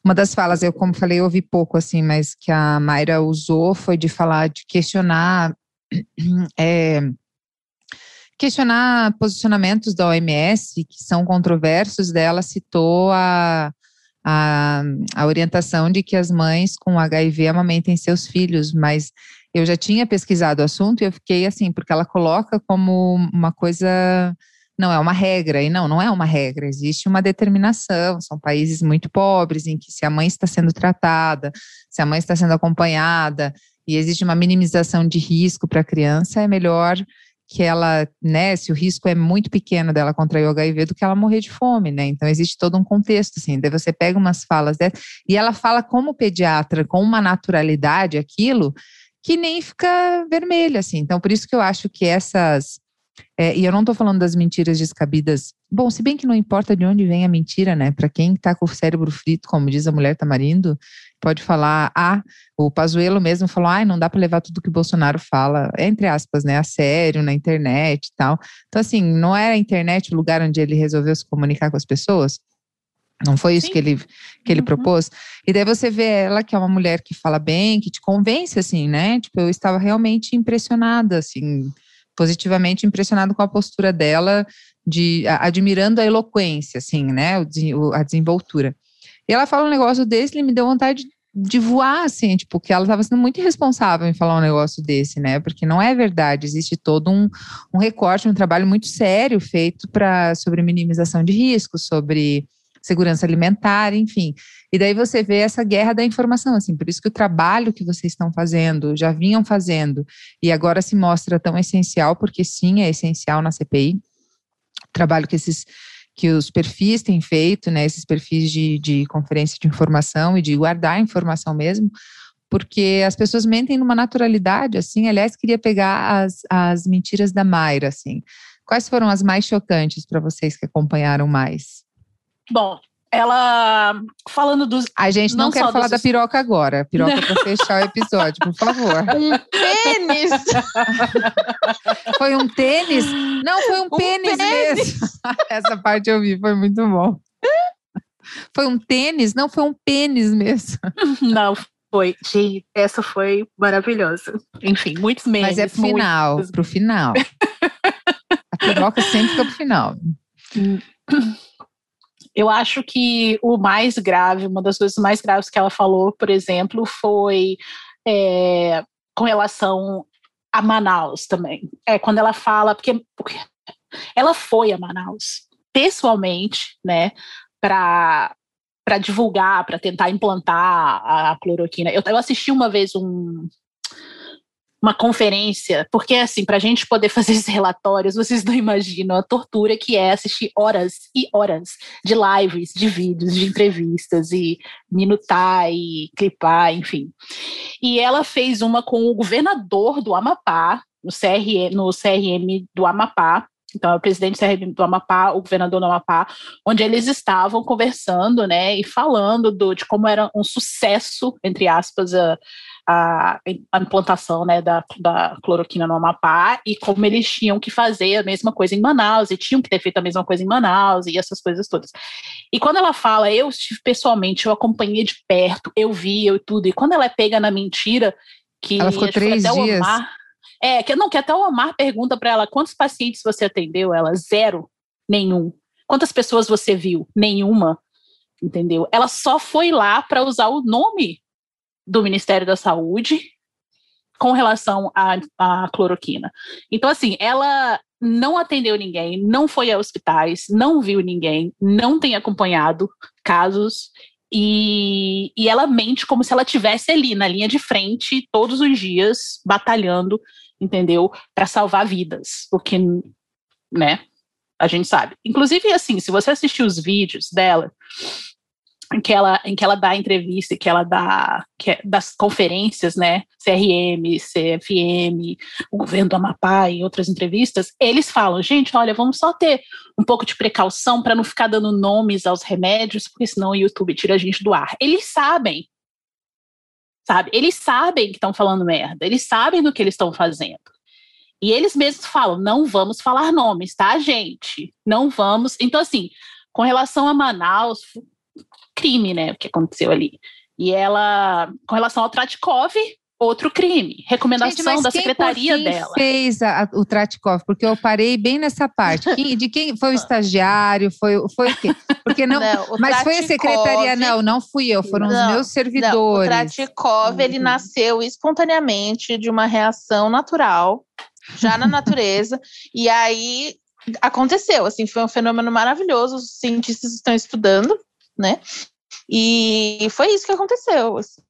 [SPEAKER 1] uma das falas, eu como falei, eu ouvi pouco assim, mas que a Mayra usou foi de falar, de questionar é, questionar posicionamentos da OMS que são controversos dela citou a, a, a, orientação de que as mães com HIV amamentem seus filhos, mas eu já tinha pesquisado o assunto e eu fiquei assim, porque ela coloca como uma coisa, não é uma regra, e não, não é uma regra, existe uma determinação, são países muito pobres em que se a mãe está sendo tratada, se a mãe está sendo acompanhada, e existe uma minimização de risco para a criança, é melhor que ela, né, se o risco é muito pequeno dela contrair o HIV do que ela morrer de fome, né? Então existe todo um contexto assim. Daí você pega umas falas dessas e ela fala como pediatra com uma naturalidade aquilo que nem fica vermelho assim. Então por isso que eu acho que essas é, e eu não estou falando das mentiras descabidas. Bom, se bem que não importa de onde vem a mentira, né? Para quem está com o cérebro frito, como diz a mulher tamarindo, pode falar, ah, o Pazuello mesmo falou, ah, não dá para levar tudo que o Bolsonaro fala, entre aspas, né, a sério, na internet e tal. Então, assim, não era a internet o lugar onde ele resolveu se comunicar com as pessoas? Não foi isso que ele, que ele uhum. propôs? E daí você vê ela, que é uma mulher que fala bem, que te convence, assim, né? Tipo, eu estava realmente impressionada, assim, positivamente impressionado com a postura dela, de admirando a eloquência, assim, né, o, a desenvoltura. E ela fala um negócio desse, ele me deu vontade de voar, assim, tipo, que ela estava sendo muito irresponsável em falar um negócio desse, né? Porque não é verdade, existe todo um, um recorte, um trabalho muito sério feito para sobre minimização de riscos, sobre segurança alimentar, enfim. E daí você vê essa guerra da informação, assim, por isso que o trabalho que vocês estão fazendo, já vinham fazendo, e agora se mostra tão essencial, porque sim, é essencial na CPI, o trabalho que esses que os perfis têm feito, né, esses perfis de, de conferência de informação e de guardar informação mesmo, porque as pessoas mentem numa naturalidade, assim, aliás, queria pegar as, as mentiras da Mayra, assim, quais foram as mais chocantes para vocês que acompanharam mais?
[SPEAKER 3] Bom, ela falando dos.
[SPEAKER 1] A gente não, não quer falar dos... da piroca agora. Piroca para fechar o episódio, por favor.
[SPEAKER 2] Um pênis!
[SPEAKER 1] foi um tênis? Não, foi um, um pênis, pênis, mesmo. Essa parte eu vi, foi muito bom. Foi um tênis? Não, foi um pênis mesmo.
[SPEAKER 3] Não, foi. Gente, essa foi maravilhosa. Enfim, muitos memes.
[SPEAKER 1] Mas é pro final, muitos... pro final. A piroca sempre fica pro final.
[SPEAKER 3] Eu acho que o mais grave, uma das coisas mais graves que ela falou, por exemplo, foi é, com relação a Manaus também. É quando ela fala, porque, porque ela foi a Manaus pessoalmente, né, para para divulgar, para tentar implantar a, cloroquina. Eu, eu assisti uma vez um, uma conferência, porque assim, para a gente poder fazer esses relatórios, vocês não imaginam a tortura que é assistir horas e horas de lives, de vídeos, de entrevistas e minutar e clipar, enfim. E ela fez uma com o governador do Amapá, no CRM, no CRM do Amapá, então, é o presidente do Amapá, o governador do Amapá, onde eles estavam conversando, né, e falando do, de como era um sucesso, entre aspas, a, a, a implantação né, da, da cloroquina no Amapá e como eles tinham que fazer a mesma coisa em Manaus e tinham que ter feito a mesma coisa em Manaus e essas coisas todas. E quando ela fala, eu estive pessoalmente, eu acompanhei de perto, eu vi, eu tudo, e quando ela é pega na mentira, que
[SPEAKER 1] ela ficou três dias.
[SPEAKER 3] Omar, é, que não, que até o Omar pergunta para ela quantos pacientes você atendeu, ela zero, nenhum. Quantas pessoas você viu? Nenhuma. Entendeu? Ela só foi lá para usar o nome do Ministério da Saúde com relação à, à cloroquina. Então, assim, ela não atendeu ninguém, não foi a hospitais, não viu ninguém, não tem acompanhado casos e, e ela mente como se ela tivesse ali na linha de frente todos os dias batalhando, entendeu, para salvar vidas, porque, né? A gente sabe. Inclusive, assim, se você assistir os vídeos dela, em que ela, em que ela dá entrevista, que ela dá que é, das conferências, né, CRM, CFM, o governo do Amapá e outras entrevistas, eles falam, gente, olha, vamos só ter um pouco de precaução para não ficar dando nomes aos remédios, porque senão o YouTube tira a gente do ar. Eles sabem, sabe? Eles sabem que estão falando merda, eles sabem do que eles estão fazendo. E eles mesmos falam, não vamos falar nomes, tá, gente? Não vamos. Então, assim, com relação a Manaus, crime, né, o que aconteceu ali. E ela, com relação ao Tratkov, outro crime. Recomendação Gente, da secretaria
[SPEAKER 1] quem
[SPEAKER 3] dela.
[SPEAKER 1] fez a, o Tratkov? Porque eu parei bem nessa parte. Quem, de quem foi o estagiário? Foi, foi o quê? Porque não, não mas Tratkov, foi a secretaria? Não, não fui eu, foram não, os meus servidores. Não, o
[SPEAKER 2] Tratkov, uhum. ele nasceu espontaneamente de uma reação natural, já na natureza, e aí aconteceu, assim, foi um fenômeno maravilhoso, os cientistas estão estudando, né? E foi isso que aconteceu. Assim.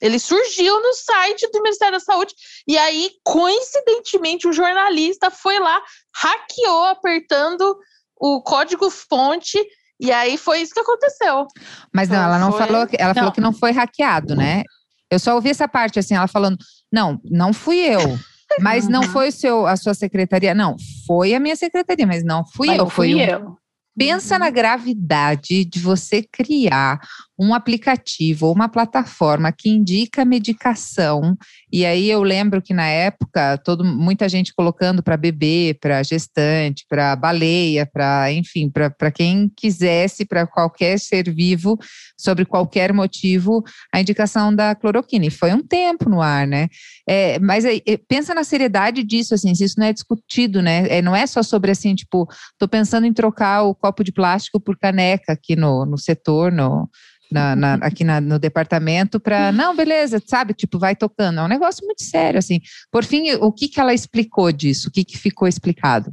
[SPEAKER 2] Ele surgiu no site do Ministério da Saúde e aí, coincidentemente, um jornalista foi lá, hackeou apertando o código fonte e aí foi isso que aconteceu.
[SPEAKER 1] Mas não, ela não foi... falou, que, ela não. falou que não foi hackeado, né? Eu só ouvi essa parte assim, ela falando, não, não fui eu. Mas não foi o seu, a sua secretaria, não, foi a minha secretaria, mas não fui mas eu,
[SPEAKER 3] fui eu.
[SPEAKER 1] Pensa na gravidade de você criar um aplicativo ou uma plataforma que indica medicação. E aí eu lembro que na época, todo, muita gente colocando para bebê, para gestante, para baleia, para enfim, para quem quisesse, para qualquer ser vivo, sobre qualquer motivo, a indicação da cloroquina. E foi um tempo no ar, né? É, mas aí, pensa na seriedade disso, assim, se isso não é discutido, né? É, não é só sobre assim, tipo, tô pensando em trocar o copo de plástico por caneca aqui no, no setor, no na, na, aqui na, no departamento para não, beleza, sabe? Tipo, vai tocando. É um negócio muito sério, assim. Por fim, o que, que ela explicou disso? O que, que ficou explicado?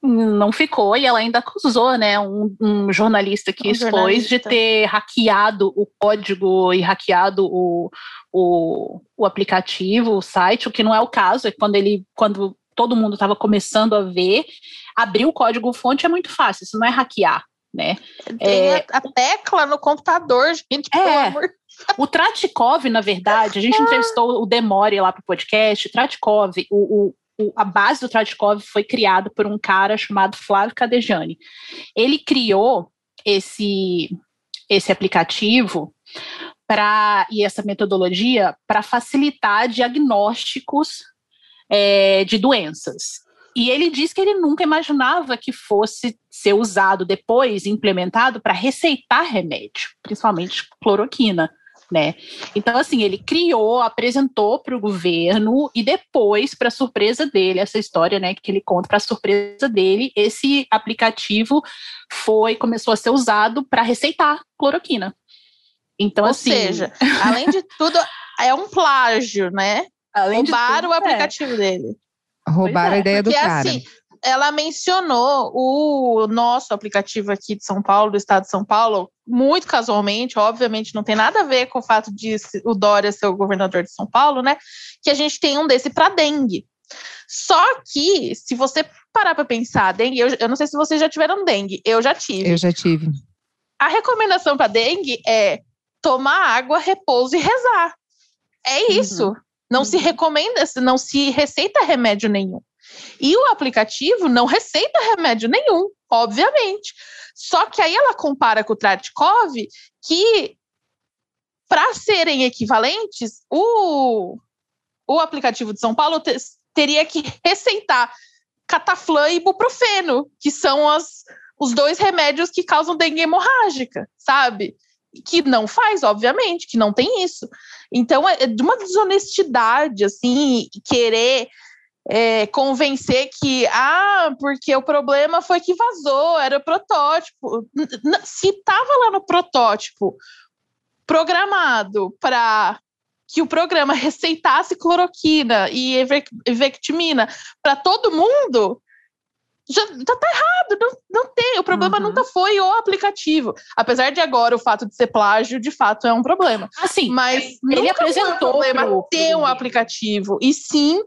[SPEAKER 3] Não ficou, e ela ainda acusou, né, um, um jornalista que um expôs jornalista. de ter hackeado o código e hackeado o, o, o aplicativo, o site, o que não é o caso, é quando ele, quando todo mundo estava começando a ver, abrir o código fonte é muito fácil, isso não é hackear, né?
[SPEAKER 2] Tem é, a tecla no computador, gente, é,
[SPEAKER 3] O Tratkov, na verdade, a gente entrevistou o Demore lá para o podcast. Tratkov, o, o, a base do Tratkov foi criada por um cara chamado Flávio Cadejani. Ele criou esse, esse aplicativo para e essa metodologia para facilitar diagnósticos é, de doenças. E ele diz que ele nunca imaginava que fosse ser usado depois, implementado, para receitar remédio, principalmente cloroquina. Né? Então, assim, ele criou, apresentou para o governo e depois, para surpresa dele, essa história, né, que ele conta para surpresa dele, esse aplicativo foi começou a ser usado para receitar cloroquina. Então,
[SPEAKER 2] Ou
[SPEAKER 3] assim,
[SPEAKER 2] seja, além de tudo, é um plágio, né? Além Roubaram tudo, o aplicativo é. dele.
[SPEAKER 1] Roubaram é, a ideia do cara. Assim,
[SPEAKER 2] ela mencionou o nosso aplicativo aqui de São Paulo, do estado de São Paulo, muito casualmente, obviamente não tem nada a ver com o fato de o Dória ser o governador de São Paulo, né? Que a gente tem um desse para dengue. Só que, se você parar para pensar, dengue, eu, eu, não sei se vocês já tiveram dengue, eu já tive.
[SPEAKER 1] Eu já tive.
[SPEAKER 2] A recomendação para dengue é tomar água, repouso e rezar. É uhum. isso. Uhum. Não uhum. se recomenda, não se receita remédio nenhum. E o aplicativo não receita remédio nenhum, obviamente. Só que aí ela compara com o Tradikov que para serem equivalentes, o, o aplicativo de São Paulo te, teria que receitar cataflã e ibuprofeno, que são as, os dois remédios que causam dengue hemorrágica, sabe? Que não faz, obviamente, que não tem isso. Então, é de uma desonestidade, assim, querer é, convencer que, ah, porque o problema foi que vazou, era o protótipo. Se estava lá no protótipo programado para que o programa receitasse cloroquina e evectimina para todo mundo, já, já tá errado, não, não tem. O problema uhum. nunca foi o aplicativo. Apesar de agora o fato de ser plágio, de fato, é um problema.
[SPEAKER 3] Assim,
[SPEAKER 2] mas ele apresentou o problema pro, ter um aplicativo. E sim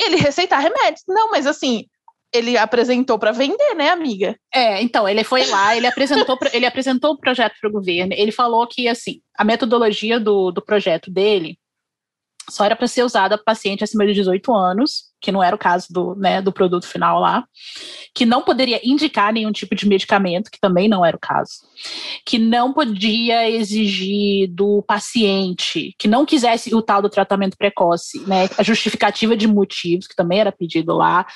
[SPEAKER 2] ele receitar remédios. Não, mas assim, ele apresentou para vender, né, amiga?
[SPEAKER 3] É, então, ele foi lá, ele apresentou, ele apresentou o projeto para o governo, ele falou que, assim, a metodologia do, do projeto dele só era para ser usada para paciente acima de 18 anos, que não era o caso do, né, do produto final lá, que não poderia indicar nenhum tipo de medicamento, que também não era o caso, que não podia exigir do paciente que não quisesse o tal do tratamento precoce, né, a justificativa de motivos, que também era pedido lá,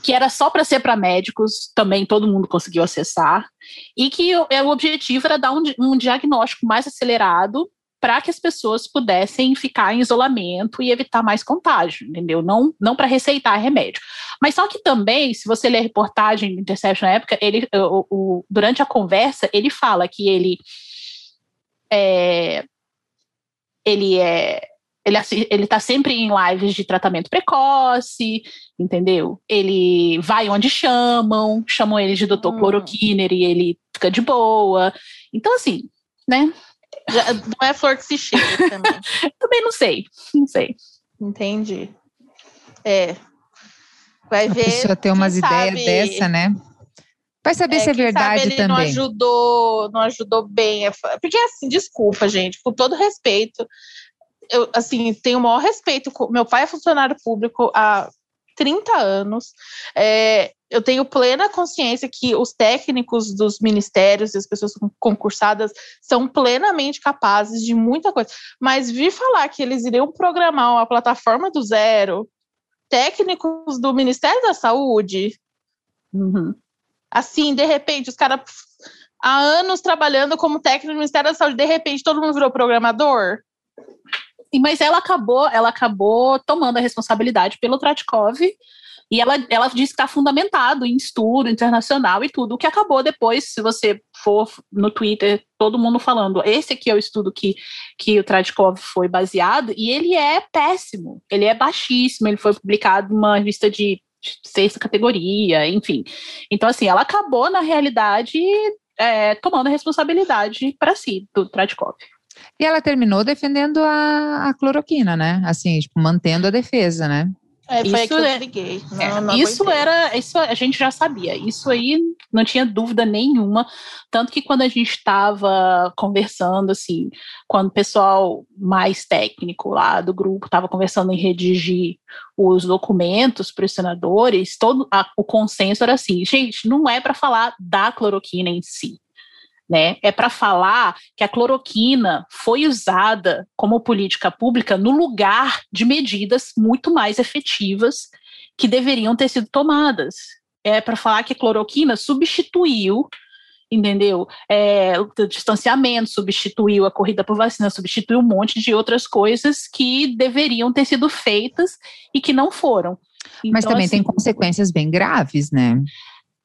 [SPEAKER 3] que era só para ser para médicos, também todo mundo conseguiu acessar, e que o, o objetivo era dar um, um diagnóstico mais acelerado para que as pessoas pudessem ficar em isolamento e evitar mais contágio, entendeu? Não, não para receitar remédio. Mas só que também, se você ler a reportagem do Intercept na época, ele, o, o, durante a conversa, ele fala que ele é, ele é ele ele está sempre em lives de tratamento precoce, entendeu? Ele vai onde chamam, chamam ele de doutor hum. cloroquiner e ele fica de boa. Então assim, né?
[SPEAKER 2] Não é flor que se cheira também.
[SPEAKER 3] também não sei, não sei.
[SPEAKER 2] Entendi. É. Vai
[SPEAKER 1] a
[SPEAKER 2] ver. A
[SPEAKER 1] pessoa ter umas ideias dessa, né? Vai saber é, se é verdade sabe, ele também.
[SPEAKER 2] Não ajudou, não ajudou bem. Porque assim, desculpa, gente, com todo respeito. Eu, assim, tenho o maior respeito. Meu pai é funcionário público há 30 anos. É, eu tenho plena consciência que os técnicos dos ministérios e as pessoas concursadas são plenamente capazes de muita coisa. Mas vir falar que eles iriam programar uma plataforma do zero, técnicos do Ministério da Saúde, uhum. assim, de repente, os caras há anos trabalhando como técnico do Ministério da Saúde, de repente todo mundo virou programador.
[SPEAKER 3] Mas ela acabou, ela acabou tomando a responsabilidade pelo Tratkov e ela, ela diz que está fundamentado em estudo internacional e tudo, o que acabou depois, se você for no Twitter, todo mundo falando, esse aqui é o estudo que, que o Tradikov foi baseado, e ele é péssimo, ele é baixíssimo, ele foi publicado numa revista de sexta categoria, enfim. Então, assim, ela acabou, na realidade, é, tomando a responsabilidade para si, do Tradikov.
[SPEAKER 1] E ela terminou defendendo a, a cloroquina, né? Assim, tipo, mantendo a defesa, né?
[SPEAKER 2] É, foi isso, que eu liguei.
[SPEAKER 3] É, não, não isso era, isso a gente já sabia. Isso aí não tinha dúvida nenhuma. Tanto que quando a gente estava conversando, assim, quando o pessoal mais técnico lá do grupo estava conversando em redigir os documentos para os senadores, todo a, o consenso era assim, gente, não é para falar da cloroquina em si né? É para falar que a cloroquina foi usada como política pública no lugar de medidas muito mais efetivas que deveriam ter sido tomadas. É para falar que a cloroquina substituiu entendeu? É, o distanciamento substituiu a corrida por vacina, substituiu um monte de outras coisas que deveriam ter sido feitas e que não foram.
[SPEAKER 1] Mas também assim, tem consequências bem graves, né?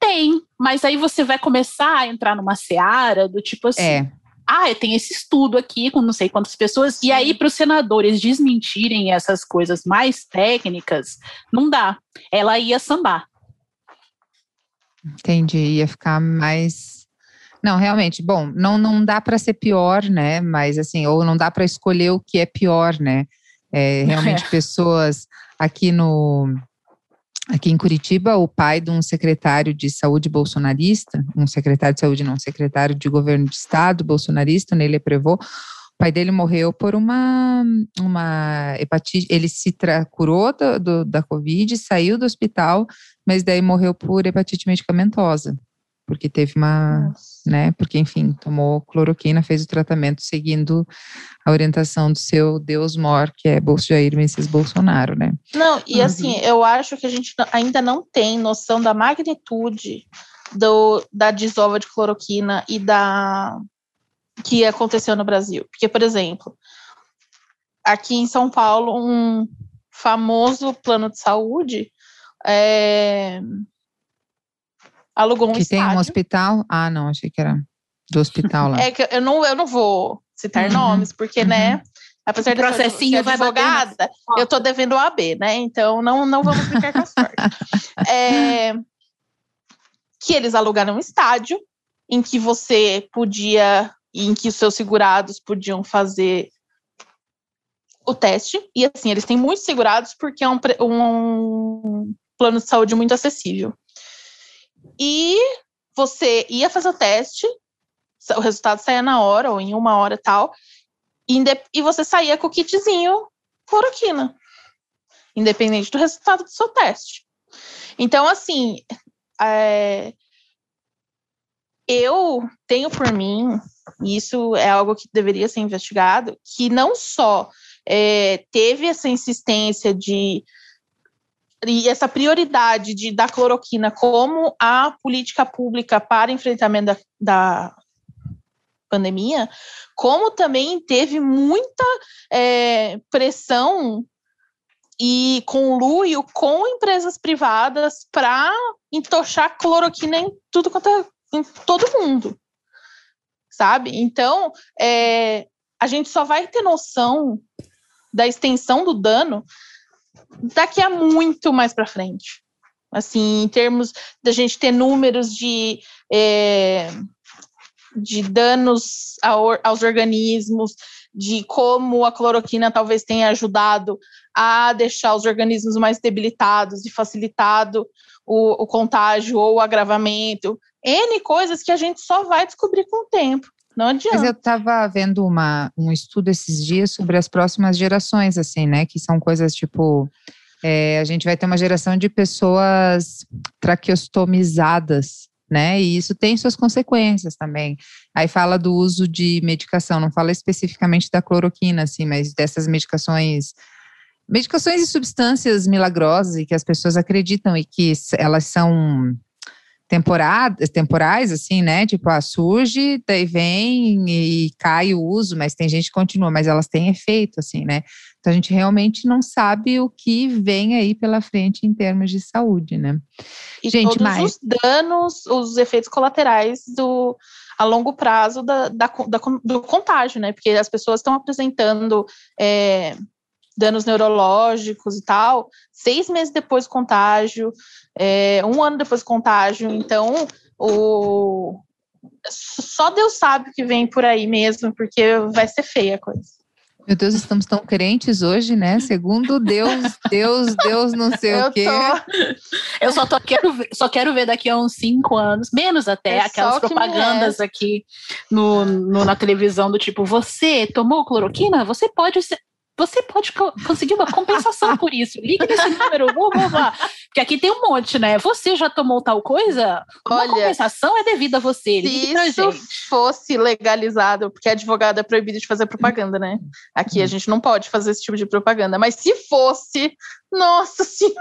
[SPEAKER 3] Tem, mas aí você vai começar a entrar numa seara do tipo assim. É. Ah, tem esse estudo aqui com não sei quantas pessoas. Sim. E aí, para os senadores desmentirem essas coisas mais técnicas, não dá. Ela ia sambar.
[SPEAKER 1] Entendi, ia ficar mais. Não, realmente, bom, não, não dá para ser pior, né? Mas assim, ou não dá para escolher o que é pior, né? É, realmente, é. pessoas aqui no. Aqui em Curitiba, o pai de um secretário de saúde bolsonarista, um secretário de saúde, não, um secretário de governo de estado bolsonarista, Nele Prevô, pai dele morreu por uma, uma hepatite. Ele se curou do, do, da Covid, saiu do hospital, mas daí morreu por hepatite medicamentosa. Porque teve uma, Nossa. né? Porque, enfim, tomou cloroquina, fez o tratamento seguindo a orientação do seu Deus mor, que é Jair Messias Bolsonaro, né?
[SPEAKER 2] Não, e uhum. assim, eu acho que a gente ainda não tem noção da magnitude do, da desova de cloroquina e da que aconteceu no Brasil. Porque, por exemplo, aqui em São Paulo, um famoso plano de saúde é, alugou um
[SPEAKER 1] que
[SPEAKER 2] estádio.
[SPEAKER 1] tem um hospital? Ah, não, achei que era do hospital lá.
[SPEAKER 2] É que eu não, eu não vou citar uhum, nomes, porque, né, uhum. né, apesar de
[SPEAKER 3] processinho ser
[SPEAKER 2] advogada, eu tô devendo o AB, né, então não, não vamos brincar com a sorte. é, que eles alugaram um estádio em que você podia em que os seus segurados podiam fazer o teste. E assim, eles têm muitos segurados porque é um, um plano de saúde muito acessível. E você ia fazer o teste, o resultado saía na hora, ou em uma hora tal, e você saía com o kitzinho cloroquina, independente do resultado do seu teste. Então, assim, é, eu tenho por mim, e isso é algo que deveria ser investigado, que não só é, teve essa insistência de e essa prioridade de da cloroquina como a política pública para enfrentamento da, da pandemia, como também teve muita é, pressão e conluio com empresas privadas para entochar cloroquina em tudo quanto é em todo mundo, sabe? Então, é, a gente só vai ter noção da extensão do dano daqui a muito mais para frente. Assim, em termos da gente ter números de, é, de danos ao, aos organismos, de como a cloroquina talvez tenha ajudado a deixar os organismos mais debilitados e facilitado o, o contágio ou o agravamento. N coisas que a gente só vai descobrir com o tempo. Não adianta.
[SPEAKER 1] Mas eu estava vendo uma, um estudo esses dias sobre as próximas gerações, assim, né? Que são coisas tipo. É, a gente vai ter uma geração de pessoas traqueostomizadas, né? E isso tem suas consequências também. Aí fala do uso de medicação, não fala especificamente da cloroquina, assim, mas dessas medicações. Medicações e substâncias milagrosas e que as pessoas acreditam e que elas são temporadas, temporais, assim, né? Tipo, ah, surge, daí vem e cai o uso, mas tem gente que continua, mas elas têm efeito, assim, né? Então a gente realmente não sabe o que vem aí pela frente em termos de saúde, né?
[SPEAKER 2] E gente, todos mas... os danos, os efeitos colaterais do a longo prazo da, da, da do contágio, né? Porque as pessoas estão apresentando é, danos neurológicos e tal, seis meses depois do contágio, é, um ano depois do contágio, então o só Deus sabe o que vem por aí mesmo, porque vai ser feia a coisa.
[SPEAKER 1] Meu Deus, estamos tão crentes hoje, né? Segundo Deus, Deus, Deus, não sei eu o quê. Tô...
[SPEAKER 3] Eu só tô, quero, só quero ver daqui a uns cinco anos, menos até, é aquelas propagandas aqui no, no, na televisão do tipo, você tomou cloroquina? Você pode ser você pode co conseguir uma compensação por isso. Ligue nesse número, blá, blá, blá. Porque aqui tem um monte, né? Você já tomou tal coisa? Uma Olha, compensação é devida a você.
[SPEAKER 2] Ligue se isso gente. fosse legalizado, porque advogado é proibido de fazer propaganda, né? Aqui a gente não pode fazer esse tipo de propaganda. Mas se fosse, nossa senhora!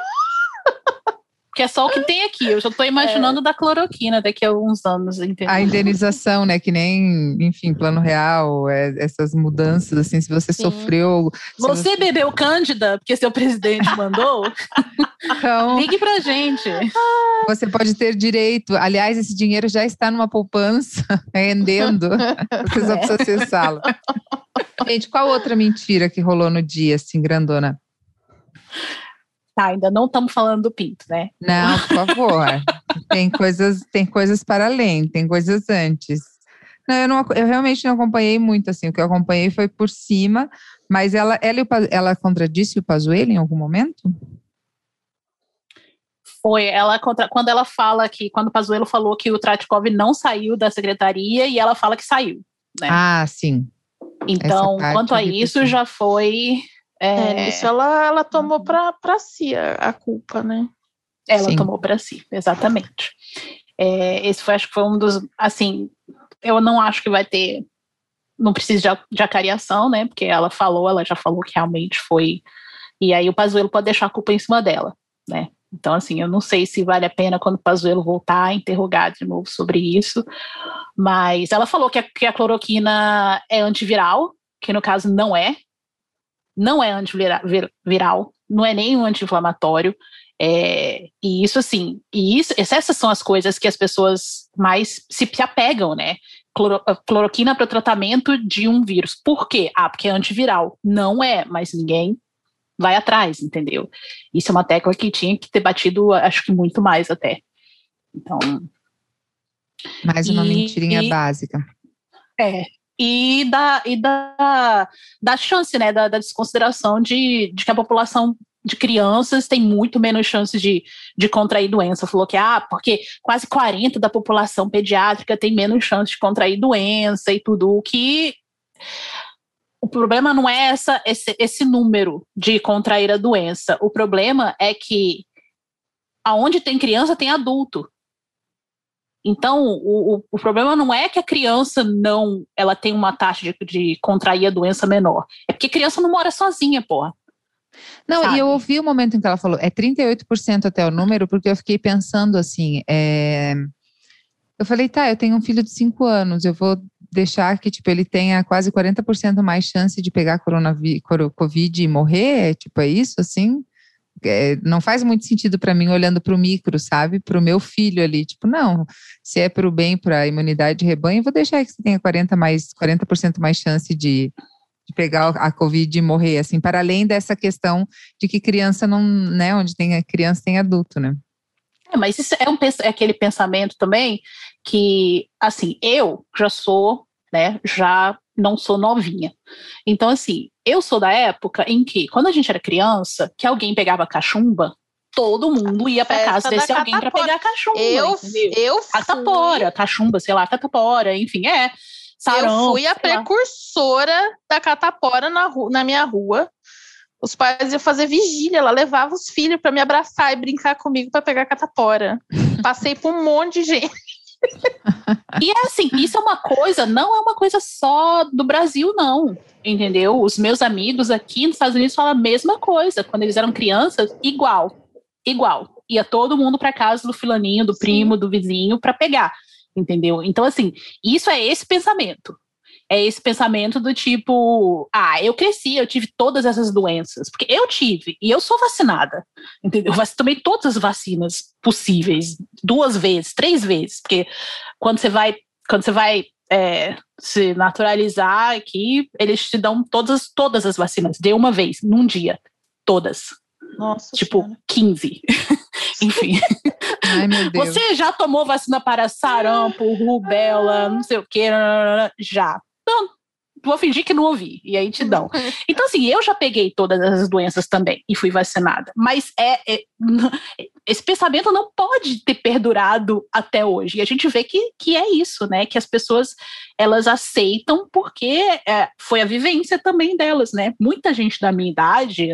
[SPEAKER 3] Que é só o que tem aqui. Eu já estou imaginando é. da cloroquina daqui a alguns anos, entendeu?
[SPEAKER 1] A indenização, né? Que nem, enfim, plano real, é, essas mudanças, assim, se você Sim. sofreu.
[SPEAKER 3] Se você, você, bebeu Cândida, porque seu presidente mandou? então, Ligue pra gente.
[SPEAKER 1] Você pode ter direito. Aliás, esse dinheiro já está numa poupança rendendo. Você só precisa acessá-lo. Gente, qual outra mentira que rolou no dia, assim, grandona?
[SPEAKER 3] Tá, ainda não estamos falando do pinto, né?
[SPEAKER 1] Não, por favor. tem coisas, tem coisas para além, tem coisas antes. Não, eu, não, eu realmente não acompanhei muito assim. O que eu acompanhei foi por cima, mas ela, ela, ela contradisse o Pazuello em algum momento?
[SPEAKER 3] Foi, ela contra, quando ela fala que, quando o Pazuello falou que o Tratkov não saiu da secretaria e ela fala que saiu. Né?
[SPEAKER 1] Ah, sim.
[SPEAKER 3] Então, quanto a isso, já foi.
[SPEAKER 2] É, é, isso ela, ela tomou para si a, a, culpa, né?
[SPEAKER 3] Ela Sim. tomou para si, exatamente. É, esse foi, acho que foi um dos. Assim, eu não acho que vai ter. Não precisa de, de acariação, né? Porque ela falou, ela já falou que realmente foi. E aí o Pazuello pode deixar a culpa em cima dela, né? Então, assim, eu não sei se vale a pena quando o Pazuello voltar a interrogar de novo sobre isso, mas ela falou que a, que a cloroquina é antiviral, que no caso não é, não é antiviral, não é nem um anti-inflamatório, é, e isso assim, e isso, essas são as coisas que as pessoas mais se, se apegam, né? Cloro, cloroquina para o tratamento de um vírus. Por quê? Ah, porque é antiviral. Não é, mas ninguém vai atrás, entendeu? Isso é uma tecla que tinha que ter batido, acho que muito mais até. Então.
[SPEAKER 1] Mais uma e, mentirinha e, básica.
[SPEAKER 3] É. E da, e da, da chance, né, da, da desconsideração de, de que a população de crianças tem muito menos chances de, de contrair doença. Falou que, ah, porque quase 40% da população pediátrica tem menos chance de contrair doença e tudo, o que o problema não é essa, esse, esse número de contrair a doença. O problema é que aonde tem criança tem adulto. Então, o, o, problema não é que a criança não ela tem uma taxa de, de contrair a doença menor. É porque a criança não mora sozinha, porra.
[SPEAKER 1] Não, Sabe? e eu ouvi o momento em que ela falou, é 38% até o número, porque eu fiquei pensando assim, é... eu falei, tá, eu tenho um filho de 5 anos, eu vou deixar que, tipo, ele tenha quase 40% mais chance de pegar coronavírus, Covid e morrer? Tipo, é isso, assim? É, não faz muito sentido para mim olhando para o micro, sabe? Para o meu filho ali. Tipo, não, se é para o bem, para a imunidade de rebanho, vou deixar que você tenha 40%, mais, 40 mais chance de, de pegar a Covid e morrer, assim, para além dessa questão de que criança não, né, onde tem criança tem adulto, né?
[SPEAKER 3] É, mas isso é, um, é aquele pensamento também que, assim, eu já sou, né, já não sou novinha. Então, assim, eu sou da época em que, quando a gente era criança, que alguém pegava cachumba, todo mundo ia para casa desse alguém para pegar cachumba.
[SPEAKER 2] Eu, entendeu? eu
[SPEAKER 3] fui... Catapora, cachumba, sei lá, catapora, enfim, é.
[SPEAKER 2] Sarão, eu fui a precursora lá. da catapora na, rua, na minha rua. Os pais iam fazer vigília, ela levava os filhos para me abraçar e brincar comigo para pegar catapora. Passei por um monte de gente.
[SPEAKER 3] E é assim, isso é uma coisa, não é uma coisa só do Brasil, não. Entendeu? Os meus amigos aqui nos Estados Unidos falam a mesma coisa. Quando eles eram crianças, igual. Igual. Ia todo mundo para casa do filaninho, do Sim. primo, do vizinho para pegar. Entendeu? Então, assim, isso é esse pensamento é esse pensamento do tipo, ah, eu cresci, eu tive todas essas doenças, porque eu tive, e eu sou vacinada, entendeu? Eu tomei todas as vacinas possíveis, duas vezes, três vezes, porque quando você vai, quando você vai é, se naturalizar aqui, eles te dão todas, todas as vacinas, de uma vez, num dia, todas.
[SPEAKER 2] Nossa
[SPEAKER 3] tipo, senhora. 15. Enfim.
[SPEAKER 1] Ai, meu Deus.
[SPEAKER 3] Você já tomou vacina para sarampo, rubela, não sei o que, já. Não, vou fingir que não ouvi, e aí te dão. Então, assim, eu já peguei todas as doenças também e fui vacinada, mas é, é, esse pensamento não pode ter perdurado até hoje. E a gente vê que, que é isso, né? Que as pessoas elas aceitam porque é, foi a vivência também delas, né? Muita gente da minha idade,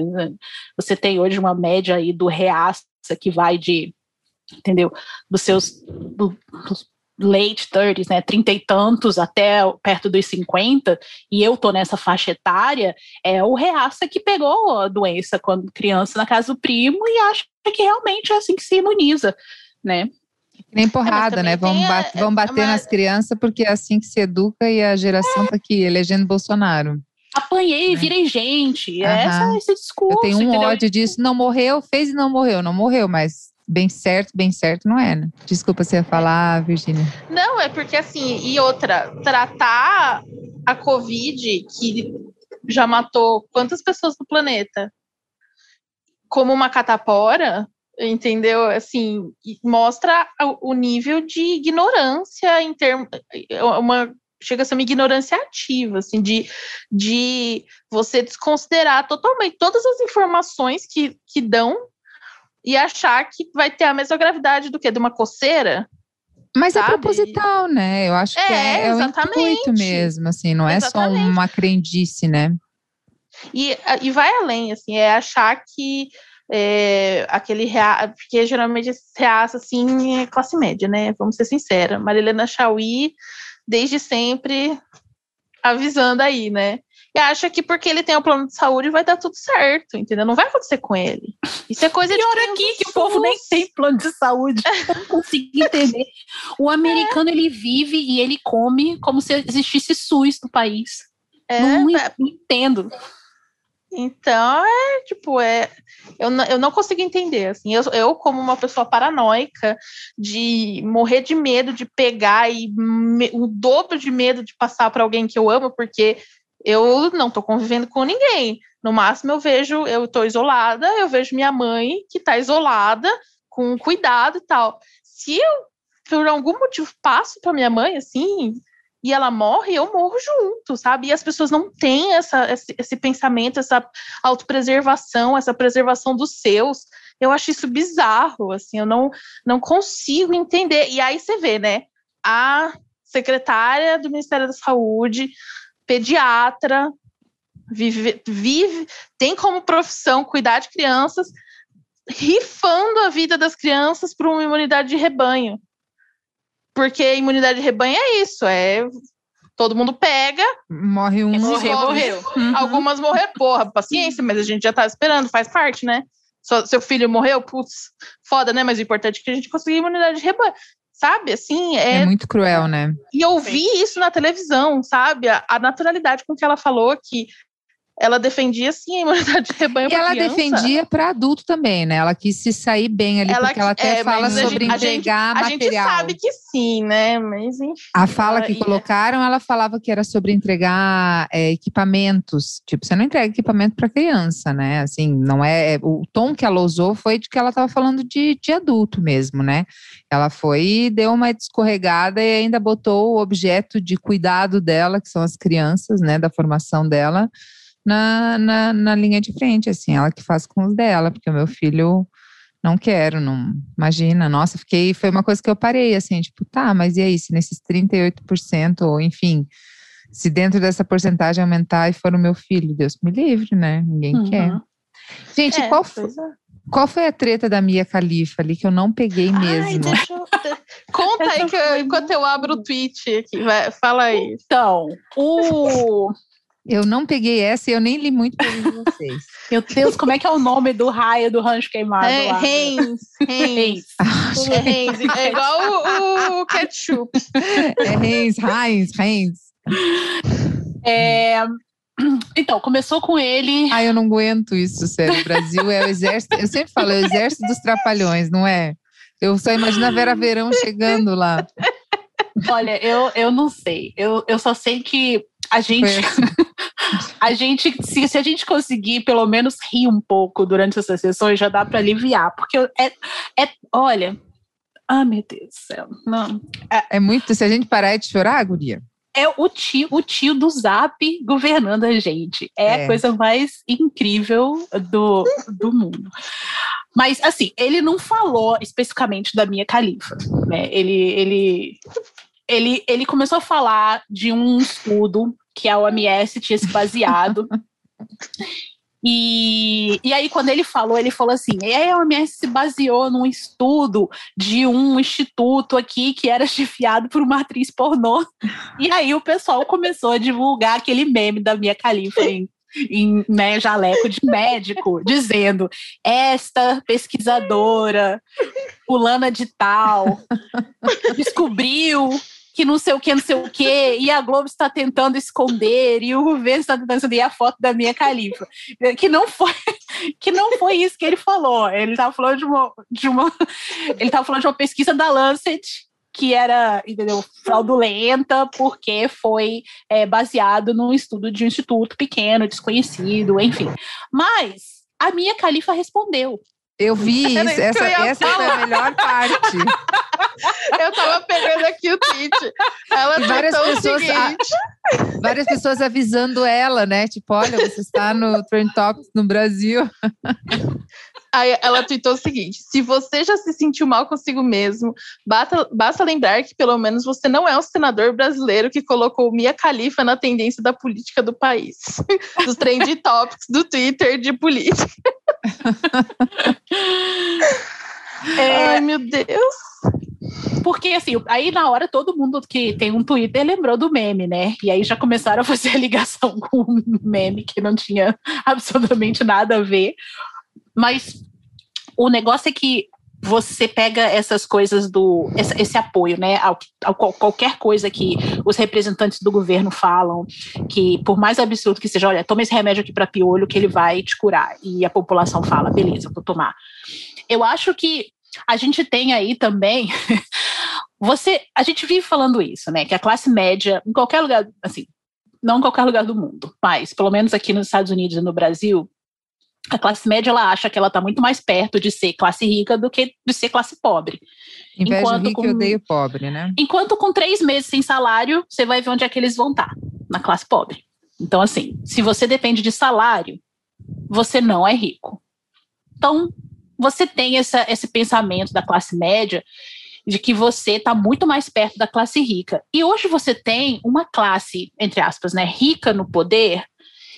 [SPEAKER 3] você tem hoje uma média aí do reaça que vai de entendeu? Dos seus do, dos late 30s, né, trinta e tantos até perto dos 50, e eu tô nessa faixa etária, é o reaça que pegou a doença quando criança na casa do primo e acha que realmente é assim que se imuniza, né?
[SPEAKER 1] Nem porrada, é, né? Vão, a, bat, vão bater uma... nas crianças porque é assim que se educa e a geração é. tá aqui elegendo Bolsonaro.
[SPEAKER 3] Apanhei, é. virei gente. Uhum. Essa, esse discurso.
[SPEAKER 1] Eu tenho um entendeu? ódio disso. Não morreu, fez e não morreu. Não morreu, mas bem certo, bem certo não é, né? Desculpa você ia falar, Virginia.
[SPEAKER 2] Não, é porque assim, e outra, tratar a Covid, que já matou quantas pessoas no planeta? como uma catapora, entendeu? Assim, mostra o nível de ignorância em termos. Uma, chega a ser uma ignorância ativa, assim, de, de você desconsiderar totalmente todas as informações que, que dão e achar que vai ter a mesma gravidade do que de uma coceira.
[SPEAKER 1] Mas é sabe? é proposital, né? Eu acho é, que é, é o intuito mesmo, assim, não exatamente. é só uma crendice, né?
[SPEAKER 2] E, e vai além, assim, é achar que é, aquele rea... porque geralmente esse reaça assim é classe média, né? Vamos ser sinceros. Marilena Chauí, desde sempre avisando aí, né? E acha que porque ele tem um plano de saúde vai dar tudo certo, entendeu? Não vai acontecer com ele. Isso é coisa
[SPEAKER 3] Pior de. Pior aqui que o povo nem tem plano de saúde. Eu não consigo entender. O americano, é. ele vive e ele come como se existisse SUS no país. É, não, não entendo.
[SPEAKER 2] Então, é tipo, é, eu, não, eu não consigo entender. Assim, eu, eu, como uma pessoa paranoica, de morrer de medo de pegar e me, o dobro de medo de passar para alguém que eu amo, porque eu não estou convivendo com ninguém. No máximo, eu vejo, eu estou isolada, eu vejo minha mãe que está isolada, com cuidado e tal. Se eu, por algum motivo, passo para minha mãe, assim, e ela morre, eu morro junto, sabe? E as pessoas não têm essa, esse, esse pensamento, essa autopreservação, essa preservação dos seus. Eu acho isso bizarro, assim, eu não, não consigo entender. E aí você vê, né? A secretária do Ministério da Saúde, pediatra, vive, vive tem como profissão cuidar de crianças, rifando a vida das crianças por uma imunidade de rebanho. Porque a imunidade de rebanho é isso, é todo mundo pega.
[SPEAKER 1] Morre um.
[SPEAKER 2] Morreu, morreu. Uhum. Algumas morreram, porra, paciência, mas a gente já tá esperando, faz parte, né? Seu filho morreu, putz, foda, né? Mas o importante é que a gente conseguiu imunidade de rebanho. Sabe, assim, é...
[SPEAKER 1] é muito cruel, né?
[SPEAKER 2] E eu vi isso na televisão, sabe? A, a naturalidade com que ela falou que ela defendia sim a imunidade de rebanho para
[SPEAKER 1] ela defendia para adulto também, né? Ela quis se sair bem ali, ela, porque ela até é, fala sobre a entregar
[SPEAKER 2] gente, material. A gente sabe que sim, né? Mas enfim.
[SPEAKER 1] A fala que colocaram, ela falava que era sobre entregar é, equipamentos. Tipo, você não entrega equipamento para criança, né? Assim, não é, é. O tom que ela usou foi de que ela estava falando de, de adulto mesmo, né? Ela foi e deu uma escorregada e ainda botou o objeto de cuidado dela, que são as crianças, né? Da formação dela na, na, na linha de frente, assim, ela que faz com os dela, porque o meu filho não quero, não. Imagina, nossa, fiquei. Foi uma coisa que eu parei, assim, tipo, tá, mas e aí, se nesses 38%, ou enfim, se dentro dessa porcentagem aumentar e for o meu filho, Deus me livre, né? Ninguém uhum. quer. Gente, é, qual, foi, é. qual foi a treta da Mia Khalifa ali que eu não peguei mesmo? Ai, deixa eu,
[SPEAKER 2] conta aí que eu, enquanto eu abro o tweet aqui, vai, fala aí.
[SPEAKER 3] Então, o
[SPEAKER 1] eu não peguei essa e eu nem li muito para vocês.
[SPEAKER 3] Meu Deus, como é que é o nome do raio do rancho queimado? É,
[SPEAKER 2] lá? Reins. Reins. é Reins. É igual o, o ketchup.
[SPEAKER 1] É Reins, Reins, Reins.
[SPEAKER 3] É, então, começou com ele.
[SPEAKER 1] Ai, eu não aguento isso, sério. O Brasil é o exército. Eu sempre falo, é o exército dos trapalhões, não é? Eu só imagino a Vera Verão chegando lá.
[SPEAKER 3] Olha, eu, eu não sei. Eu, eu só sei que a gente, assim. A gente se, se, a gente conseguir pelo menos rir um pouco durante essas sessões, já dá para aliviar, porque é, é, olha, ah, meu Deus do céu, não.
[SPEAKER 1] É, é muito, se a gente parar de chorar, guria.
[SPEAKER 3] É o tio, o tio do Zap governando a gente. É, é. a coisa mais incrível do, do mundo. Mas, assim, ele não falou especificamente da minha califa. Né? Ele, ele ele, ele começou a falar de um estudo que a OMS tinha se baseado. E, e aí, quando ele falou, ele falou assim: e aí a OMS se baseou num estudo de um instituto aqui que era chefiado por uma atriz pornô. E aí o pessoal começou a divulgar aquele meme da Mia Khalifa em, em né, jaleco de médico, dizendo: esta pesquisadora, fulana de tal, descobriu que não sei o que, não sei o que, e a Globo está tentando esconder, e o governo está tentando esconder a foto da minha califa. Que não foi, que não foi isso que ele falou. Ele estava falando de uma, de uma. Ele estava falando de uma pesquisa da Lancet que era, entendeu, fraudulenta, porque foi é, baseado num estudo de um instituto pequeno, desconhecido, enfim. Mas a minha califa respondeu.
[SPEAKER 1] Eu vi isso, essa, essa foi a melhor parte.
[SPEAKER 2] Eu tava pegando aqui o tweet. Ela várias pessoas, a,
[SPEAKER 1] várias pessoas avisando ela, né? Tipo, olha, você está no Trend Topics no Brasil.
[SPEAKER 2] Aí ela tweetou o seguinte: se você já se sentiu mal consigo mesmo, basta, basta lembrar que pelo menos você não é um senador brasileiro que colocou Mia Khalifa na tendência da política do país. Dos trend topics do Twitter de política. É, Ai, meu Deus.
[SPEAKER 3] Porque, assim, aí na hora todo mundo que tem um Twitter lembrou do meme, né? E aí já começaram a fazer a ligação com o meme que não tinha absolutamente nada a ver. Mas o negócio é que você pega essas coisas do esse, esse apoio, né, a, a, qualquer coisa que os representantes do governo falam, que por mais absurdo que seja, olha, toma esse remédio aqui para piolho que ele vai te curar, e a população fala, beleza, vou tomar. Eu acho que a gente tem aí também você, a gente vive falando isso, né, que a classe média em qualquer lugar, assim, não em qualquer lugar do mundo, mas pelo menos aqui nos Estados Unidos e no Brasil, a classe média ela acha que ela está muito mais perto de ser classe rica do que de ser classe pobre.
[SPEAKER 1] Inveja enquanto rico com, odeio pobre, né?
[SPEAKER 3] Enquanto com três meses sem salário, você vai ver onde é que eles vão estar, tá, na classe pobre. Então, assim, se você depende de salário, você não é rico. Então, você tem essa, esse pensamento da classe média de que você está muito mais perto da classe rica. E hoje você tem uma classe, entre aspas, né, rica no poder,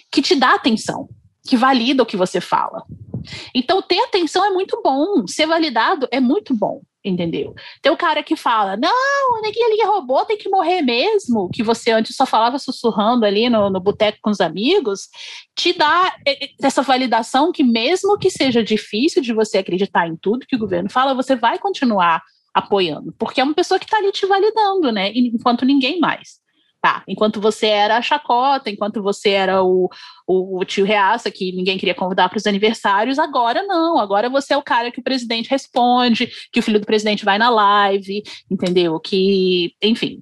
[SPEAKER 3] que te dá atenção que valida o que você fala. Então, ter atenção é muito bom, ser validado é muito bom, entendeu? Tem o cara que fala, não, ninguém ali é robô, tem que morrer mesmo, que você antes só falava sussurrando ali no, no boteco com os amigos, te dá essa validação que mesmo que seja difícil de você acreditar em tudo que o governo fala, você vai continuar apoiando, porque é uma pessoa que está ali te validando, né? Enquanto ninguém mais. Tá, enquanto você era a chacota, enquanto você era o, o, o tio reaça que ninguém queria convidar para os aniversários, agora não, agora você é o cara que o presidente responde, que o filho do presidente vai na live, entendeu? Que, enfim.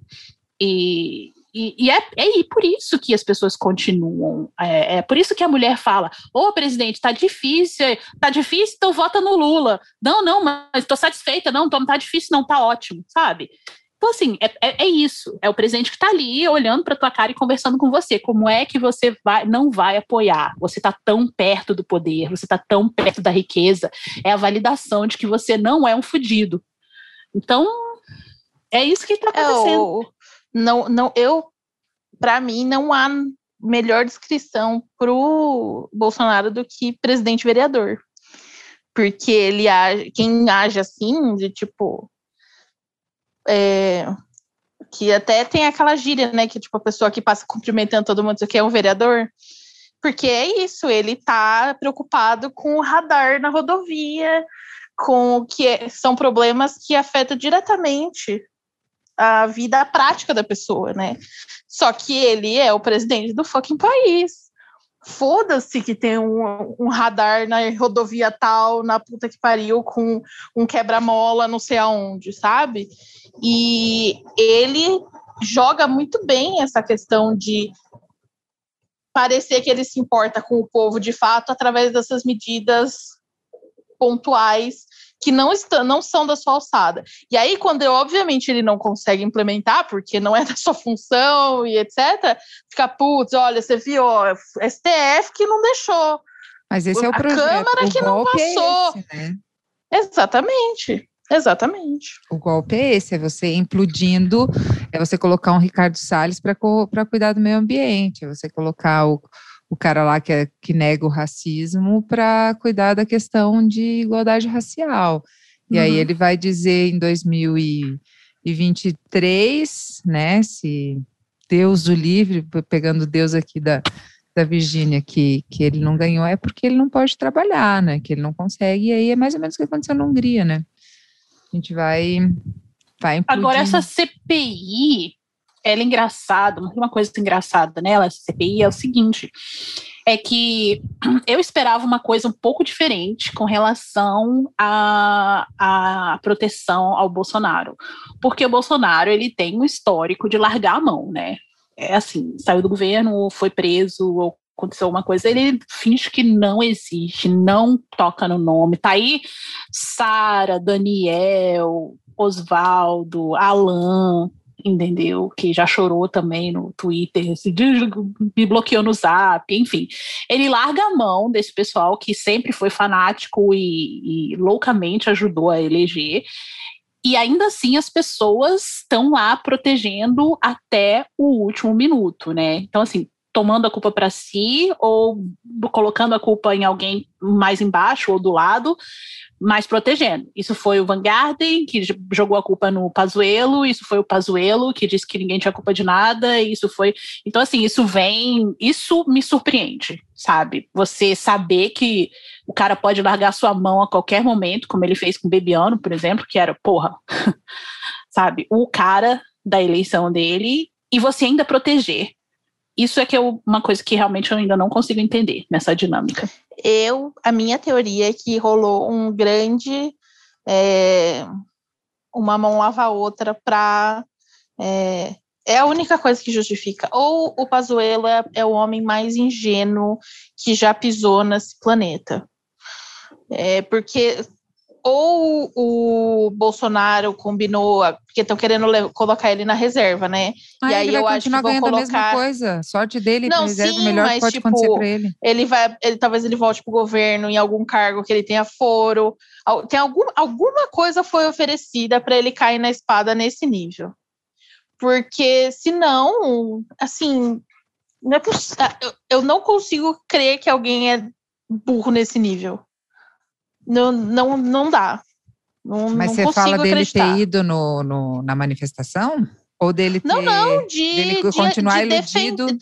[SPEAKER 3] E, e, e, é, é por isso que as pessoas continuam. É, é, por isso que a mulher fala: Ô presidente, tá difícil, tá difícil, então vota no Lula. Não, não, mas tô satisfeita, não, não tá difícil, não, tá ótimo, sabe? Então, assim, é, é, é isso. É o presidente que está ali olhando para tua cara e conversando com você. Como é que você vai, não vai apoiar? Você está tão perto do poder, você está tão perto da riqueza. É a validação de que você não é um fudido. Então, é isso que está é, acontecendo.
[SPEAKER 2] É, não, não, eu, para mim, não há melhor descrição para o Bolsonaro do que presidente vereador. Porque ele age, quem age assim, de tipo, é, que até tem aquela gíria, né? Que tipo, a pessoa que passa cumprimentando todo mundo, que é um vereador. Porque é isso, ele tá preocupado com o radar na rodovia, com que é, são problemas que afetam diretamente a vida prática da pessoa, né? Só que ele é o presidente do fucking país foda-se que tem um, um, radar na rodovia tal, na puta que pariu, com um quebra-mola não sei aonde, sabe? E ele joga muito bem essa questão de parecer que ele se importa com o povo de fato através dessas medidas pontuais que não estão, não são da sua alçada. E aí, quando obviamente ele não consegue implementar, porque não é da sua função e etc., fica, putz, olha, você viu, ó, STF que não deixou.
[SPEAKER 1] Mas esse é o
[SPEAKER 2] a
[SPEAKER 1] projeto.
[SPEAKER 2] A Câmara
[SPEAKER 1] o
[SPEAKER 2] que não passou. É esse, né? Exatamente. Exatamente.
[SPEAKER 1] O golpe é esse, é você implodindo, é você colocar um Ricardo Salles para cuidar do meio ambiente, é você colocar o, o cara lá que, é, que nega o racismo para cuidar da questão de igualdade racial. E uhum. aí ele vai dizer em 2023, né, se Deus o livre, pegando Deus aqui da, da Virgínia, que, que ele não ganhou, é porque ele não pode trabalhar, né, que ele não consegue, e aí é mais ou menos o que aconteceu na Hungria, né. A gente vai... vai
[SPEAKER 3] Agora, essa CPI, ela é engraçada, uma coisa engraçada nela, essa CPI, é o seguinte: é que eu esperava uma coisa um pouco diferente com relação à, à proteção ao Bolsonaro. Porque o Bolsonaro ele tem um histórico de largar a mão, né? É assim, saiu do governo, foi preso, aconteceu uma coisa, ele finge que não existe, não toca no nome. Tá aí Sara, Daniel, Osvaldo, Alan, entendeu? Que já chorou também no Twitter, me bloqueou no Zap, enfim. Ele larga a mão desse pessoal que sempre foi fanático e, e loucamente ajudou a eleger. E ainda assim as pessoas estão lá protegendo até o último minuto, né? Então, assim, tomando a culpa para si ou colocando a culpa em alguém mais embaixo ou do lado, mas protegendo. Isso foi o Vanguardian que jogou a culpa no Pazuello, isso foi o Pazuello que disse que ninguém tinha culpa de nada, isso foi... Então, assim, isso vem... Isso me surpreende, sabe? Você saber que o cara pode largar sua mão a qualquer momento, como ele fez com o Bebiano, por exemplo, que era, porra, sabe? O cara da eleição dele e você ainda proteger isso é que é uma coisa que realmente eu ainda não consigo entender nessa dinâmica.
[SPEAKER 2] Eu, a minha teoria é que rolou um grande. É, uma mão lava a outra para. É, é, a única coisa que justifica. Ou o Pazuello é, é o homem mais ingênuo que já pisou nesse planeta. É, porque ou o Bolsonaro combinou, porque estão querendo colocar ele na reserva, né?
[SPEAKER 1] Ah, e aí eu acho que vão colocar a mesma coisa. Sorte dele, não, reserva, sim, melhor mas, pode tipo, acontecer para ele.
[SPEAKER 2] Ele vai, ele talvez ele volte pro governo em algum cargo que ele tenha foro. Tem algum, alguma coisa foi oferecida para ele cair na espada nesse nível. Porque senão, assim, não é eu, eu não consigo crer que alguém é burro nesse nível. Não, não, não dá. Não,
[SPEAKER 1] Mas
[SPEAKER 2] não
[SPEAKER 1] você fala dele acreditar. ter ido no, no, na manifestação? Ou dele ter,
[SPEAKER 2] Não, não, de,
[SPEAKER 1] dele continuar de, de iludido?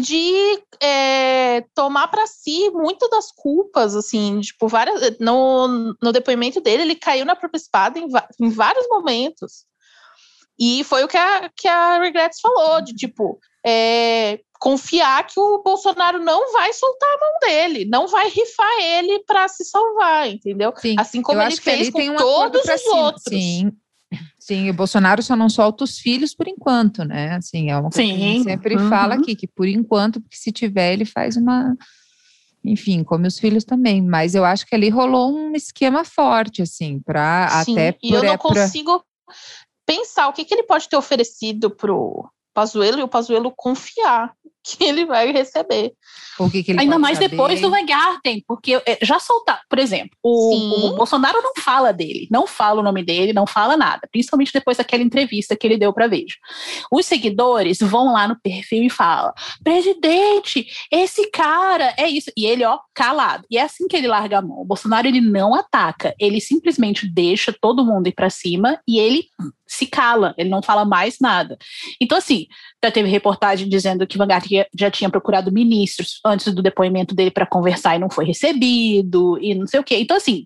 [SPEAKER 2] de é, tomar para si muito das culpas, assim, tipo, várias, no, no depoimento dele, ele caiu na própria espada em, em vários momentos. E foi o que a, que a Regrets falou, de tipo, é, confiar que o Bolsonaro não vai soltar a mão dele, não vai rifar ele para se salvar, entendeu?
[SPEAKER 1] Sim,
[SPEAKER 2] assim como ele fez com um todos os cima. outros.
[SPEAKER 1] Sim. Sim, o Bolsonaro só não solta os filhos por enquanto, né? Assim, é uma coisa Sim. que a gente sempre uhum. fala aqui, que por enquanto, porque se tiver, ele faz uma. Enfim, come os filhos também. Mas eu acho que ali rolou um esquema forte, assim, para até.
[SPEAKER 2] E eu não é, consigo pra... pensar o que, que ele pode ter oferecido pro Pazuello e o Pazuello confiar que ele vai receber.
[SPEAKER 1] O que, que ele
[SPEAKER 3] Ainda mais saber? depois do Wegarten, porque eh, já soltar, por exemplo, o, o, Bolsonaro não fala dele, não fala o nome dele, não fala nada, principalmente depois daquela entrevista que ele deu para Veja. Os seguidores vão lá no perfil e falam: presidente, esse cara é isso. E ele, ó, calado. E é assim que ele larga a mão. O Bolsonaro, ele não ataca, ele simplesmente deixa todo mundo ir para cima e ele se cala, ele não fala mais nada. Então, assim, já teve reportagem dizendo que Vanguard já tinha procurado ministros antes do depoimento dele para conversar e não foi recebido, e não sei o quê. Então, assim,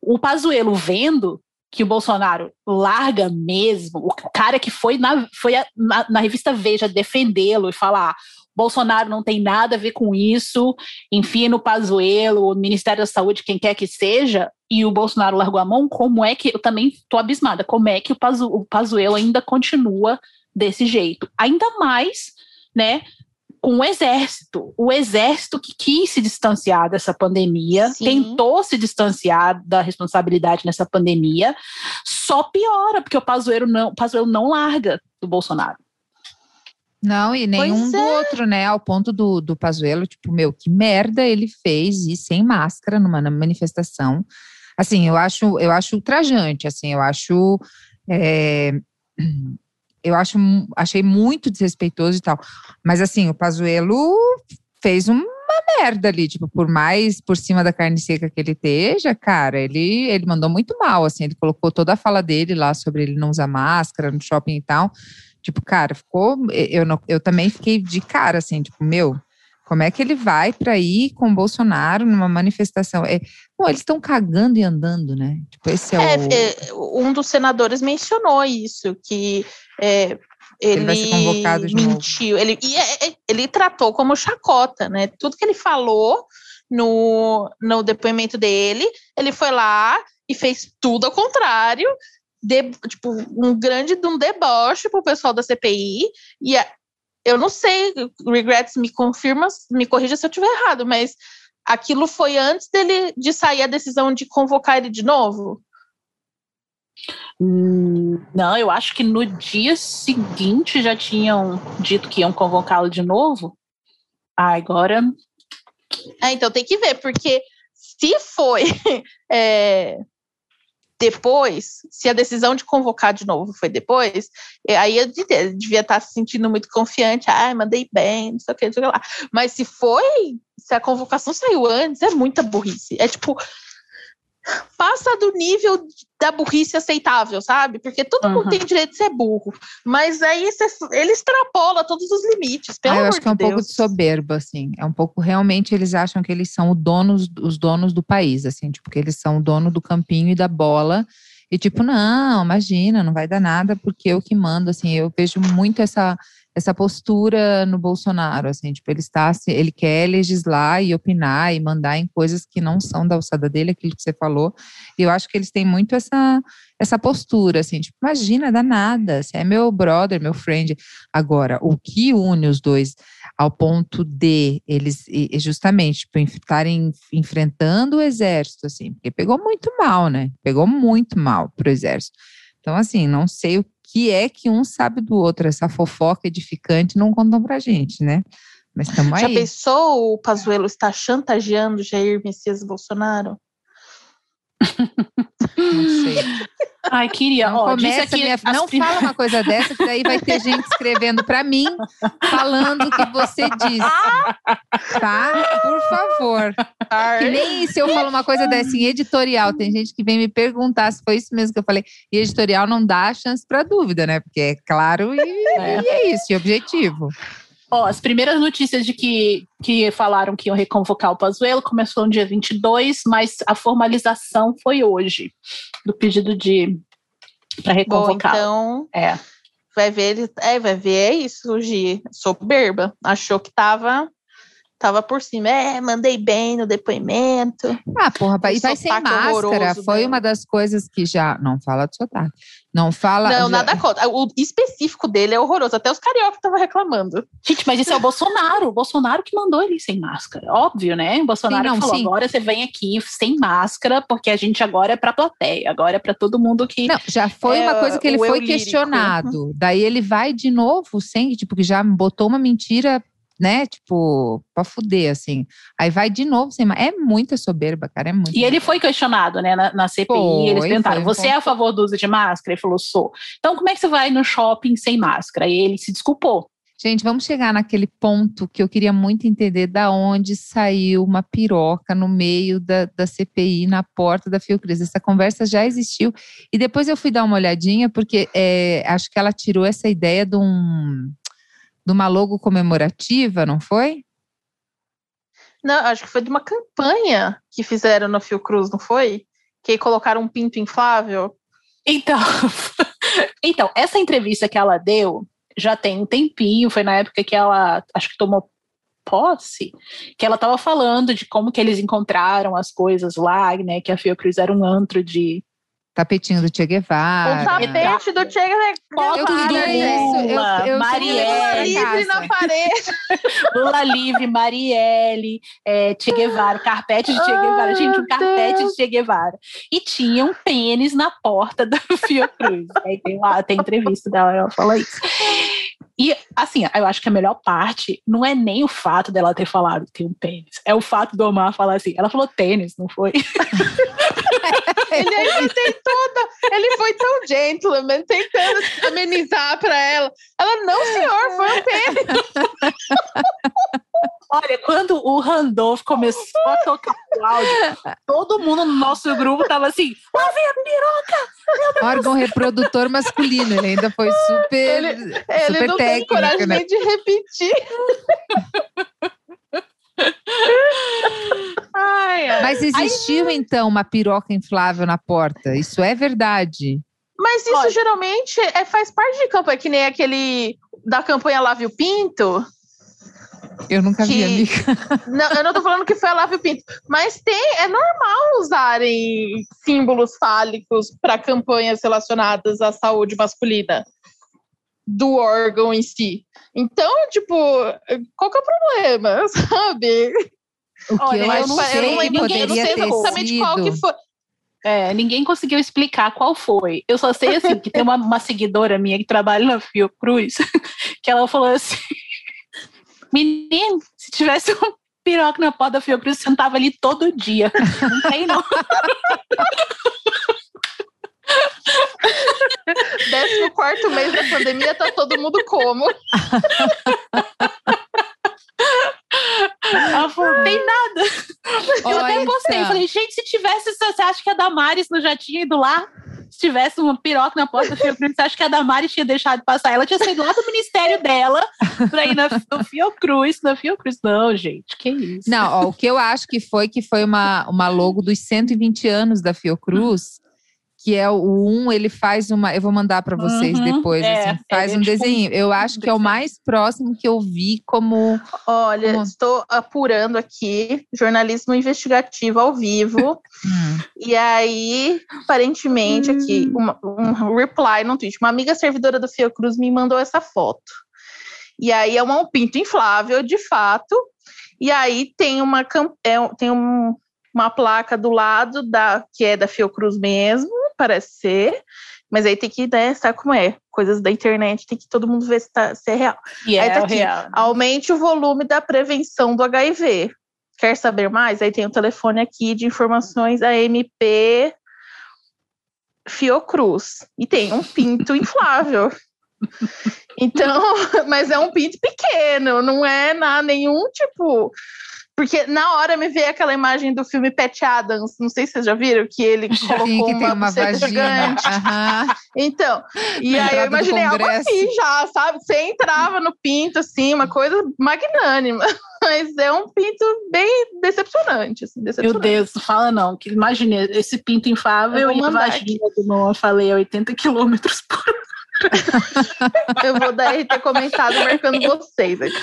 [SPEAKER 3] o Pazuello vendo que o Bolsonaro larga mesmo, o cara que foi na, foi a, na, na revista Veja defendê-lo e falar Bolsonaro não tem nada a ver com isso, enfim, no Pazuello, o Ministério da Saúde, quem quer que seja, e o Bolsonaro largou a mão, como é que, eu também estou abismada, como é que o, Pazu, o Pazuello ainda continua desse jeito? Ainda mais, né, com o exército. O exército que quis se distanciar dessa pandemia, Sim. tentou se distanciar da responsabilidade nessa pandemia, só piora, porque o Pazuello não, o Pazuello não larga do Bolsonaro.
[SPEAKER 1] Não, e nenhum do é. outro, né? Ao ponto do, do Pazuello, tipo, meu, que merda ele fez e sem máscara numa manifestação. Assim, eu acho, eu acho ultrajante, assim, eu acho. É, eu acho, achei muito desrespeitoso e tal. Mas assim, o Pazuello fez uma merda ali, tipo, por mais por cima da carne seca que ele esteja, cara, ele, ele mandou muito mal, assim, ele colocou toda a fala dele lá sobre ele não usar máscara no shopping e tal. Tipo, cara, ficou. Eu, não, eu também fiquei de cara, assim, tipo, meu, como é que ele vai para ir com o Bolsonaro numa manifestação? É, bom, eles estão cagando e andando, né? Tipo, esse é, é,
[SPEAKER 2] o... é, Um dos senadores mencionou isso, que é, ele, ele, mentiu. Novo. Ele, e é, é, ele tratou como chacota, né? Tudo que ele falou no, no depoimento dele, ele foi lá e fez tudo ao contrário de, tipo, um grande um deboche pro pessoal da CPI. E a, eu não sei, Regrets me confirma, me corrija se eu estiver errado, mas aquilo foi antes dele de sair a decisão de convocar ele de novo?
[SPEAKER 3] Hum, não, eu acho que no dia seguinte já tinham dito que iam convocá-lo de novo. Ah, agora.
[SPEAKER 2] É, então tem que ver, porque se foi é, depois, se a decisão de convocar de novo foi depois, é, aí eu devia estar se sentindo muito confiante, ah, mandei bem, não sei o que, não sei o que lá. Mas se foi, se a convocação saiu antes, é muita burrice. É tipo, passa do nível da burrice aceitável, sabe? Porque todo uhum. mundo tem direito de ser burro. Mas aí ele extrapola todos os limites. Pelo ah,
[SPEAKER 1] eu acho que é um
[SPEAKER 2] Deus.
[SPEAKER 1] pouco de soberba, assim. É um pouco, realmente, eles acham que eles são donos, os donos do país, assim, tipo, que eles são o dono do campinho e da bola. E tipo, não, imagina, não vai dar nada, porque eu que mando, assim, eu vejo muito essa essa postura no Bolsonaro, assim, tipo, ele está, ele quer legislar e opinar e mandar em coisas que não são da alçada dele, aquilo que você falou. E eu acho que eles têm muito essa essa postura, assim, tipo, imagina, dá nada, você é meu brother, meu friend. Agora, o que une os dois ao ponto de eles justamente tipo, estarem enfrentando o exército, assim, porque pegou muito mal, né? Pegou muito mal pro exército. Então, assim, não sei o que é que um sabe do outro. Essa fofoca edificante não contam pra gente, né? Mas estamos aí.
[SPEAKER 2] Já pensou o Pazuello está chantageando Jair Messias Bolsonaro?
[SPEAKER 1] Não sei.
[SPEAKER 3] Ai, queria.
[SPEAKER 1] Não, Ó, começa minha... não prim... fala uma coisa dessa, que daí vai ter gente escrevendo para mim, falando o que você disse. Tá? Por favor. Que nem se eu falo uma coisa dessa em editorial, tem gente que vem me perguntar se foi isso mesmo que eu falei. E editorial não dá chance para dúvida, né? Porque é claro e é, e é isso, e objetivo.
[SPEAKER 3] Ó, as primeiras notícias de que, que falaram que iam reconvocar o Pazuello começou no dia 22, mas a formalização foi hoje, do pedido de para reconvocar.
[SPEAKER 2] então, é. vai ver, é, vai ver é isso, Gi, soberba. Achou que tava tava por cima. É, mandei bem no depoimento.
[SPEAKER 1] Ah, porra, e vai sem máscara. Foi dela. uma das coisas que já. Não fala do sotaque. Não fala.
[SPEAKER 2] Não,
[SPEAKER 1] já...
[SPEAKER 2] nada contra. O específico dele é horroroso. Até os carioca estavam reclamando.
[SPEAKER 3] Gente, mas isso é o Bolsonaro. O Bolsonaro que mandou ele sem máscara. Óbvio, né? O Bolsonaro sim, não, falou: sim. agora você vem aqui sem máscara, porque a gente agora é pra plateia. Agora é pra todo mundo que.
[SPEAKER 1] Não, já foi é, uma coisa que ele foi questionado. Daí ele vai de novo sem, tipo, que já botou uma mentira né? Tipo, pra fuder, assim. Aí vai de novo sem É muita soberba, cara. É muito.
[SPEAKER 3] E ele foi questionado, né, na, na CPI. Foi, eles perguntaram: você é a favor do uso de máscara? Ele falou: sou. Então, como é que você vai no shopping sem máscara? E ele se desculpou.
[SPEAKER 1] Gente, vamos chegar naquele ponto que eu queria muito entender da onde saiu uma piroca no meio da, da CPI, na porta da Fiocruz. Essa conversa já existiu. E depois eu fui dar uma olhadinha, porque é, acho que ela tirou essa ideia de um de uma logo comemorativa, não foi?
[SPEAKER 2] Não, acho que foi de uma campanha que fizeram no Fiocruz, não foi? Que colocaram um pinto inflável.
[SPEAKER 3] Então, então, essa entrevista que ela deu já tem um tempinho, foi na época que ela acho que tomou posse, que ela estava falando de como que eles encontraram as coisas lá, né, que a Fiocruz era um antro de
[SPEAKER 1] Tapetinho do Che Guevara.
[SPEAKER 2] O tapete do Che Guevara.
[SPEAKER 3] Eu tudo isso. Eu, eu Marielle.
[SPEAKER 2] Lula livre na parede.
[SPEAKER 3] Lula livre, Marielle, é, Che Guevara, carpete de Che Guevara. Gente, um carpete de Che Guevara. E tinha um pênis na porta da Fiocruz. Aí tem lá, tem entrevista dela, ela fala isso. E, assim, eu acho que a melhor parte não é nem o fato dela ter falado que tem um pênis, é o fato do Omar falar assim. Ela falou tênis, não foi?
[SPEAKER 2] ele ainda tem toda. Ele foi tão gentleman, tentando amenizar para ela. Ela, não, senhor, foi um pênis.
[SPEAKER 3] Olha, quando o Randolph começou a tocar o áudio, todo mundo no nosso grupo tava assim: lá vem a piroca!
[SPEAKER 1] Órgão reprodutor masculino, ele ainda foi super. Ele, super não técnico,
[SPEAKER 2] tem coragem
[SPEAKER 1] né?
[SPEAKER 2] nem de repetir.
[SPEAKER 1] ai, ai. Mas existiu Aí... então uma piroca inflável na porta? Isso é verdade?
[SPEAKER 2] Mas isso Olha, geralmente é, faz parte de campanha, que nem aquele da campanha Lave o Pinto.
[SPEAKER 1] Eu nunca que, vi, amiga.
[SPEAKER 2] Não, eu não tô falando que foi a Lave o Pinto, mas tem, é normal usarem símbolos fálicos para campanhas relacionadas à saúde masculina. Do órgão em si. Então, tipo, qual que é o problema, sabe?
[SPEAKER 1] O que Olha, eu, eu não sei, eu não, ninguém, eu não sei exatamente sido. qual que foi.
[SPEAKER 3] É, ninguém conseguiu explicar qual foi. Eu só sei assim que tem uma, uma seguidora minha que trabalha na Fiocruz, que ela falou assim: Menino, se tivesse um piroca na porta da Fiocruz, sentava ali todo dia. Não tem, não.
[SPEAKER 2] Décimo quarto mês da pandemia, tá todo mundo como?
[SPEAKER 3] Ela falou, tem nada. Eu até postei, falei, gente, se tivesse, você acha que a Damares não já tinha ido lá? Se tivesse uma piroca na porta da Fiocruz, você acha que a Damares tinha deixado de passar? Ela tinha saído lá do ministério dela pra ir na, no Fiocruz, na Fiocruz. Não, gente, que isso.
[SPEAKER 1] Não, ó, o que eu acho que foi, que foi uma, uma logo dos 120 anos da Fiocruz, que é o um, ele faz uma. Eu vou mandar para vocês uhum, depois, é, assim, faz é, um tipo, desenho. Eu acho que é o mais próximo que eu vi como.
[SPEAKER 2] Olha, como... estou apurando aqui jornalismo investigativo ao vivo. E aí, aparentemente, aqui, hum. uma, um reply no Twitch. Uma amiga servidora do Fiocruz me mandou essa foto. E aí é um pinto inflável, de fato. E aí tem uma é, tem um, uma placa do lado da que é da Fiocruz mesmo parece ser, mas aí tem que, né, sabe como é? Coisas da internet, tem que todo mundo ver se, tá, se é real.
[SPEAKER 3] E
[SPEAKER 2] aí
[SPEAKER 3] é
[SPEAKER 2] tá aqui,
[SPEAKER 3] real.
[SPEAKER 2] aumente o volume da prevenção do HIV. Quer saber mais? Aí tem o telefone aqui de informações AMP Fiocruz. E tem um pinto inflável. Então, mas é um pinto pequeno, não é na nenhum tipo porque na hora me veio aquela imagem do filme Pat Adams, não sei se vocês já viram, que ele colocou Sim, que uma, uma vagina. gigante. Uhum. Então, e aí eu imaginei algo assim já, sabe? Você entrava no pinto, assim, uma coisa magnânima. Mas é um pinto bem decepcionante, assim, decepcionante.
[SPEAKER 3] Meu Deus, não fala não, que imagine esse pinto infável e a vagina aqui. do Noah, falei, 80 quilômetros por
[SPEAKER 2] eu vou dar RT comentado marcando vocês aqui.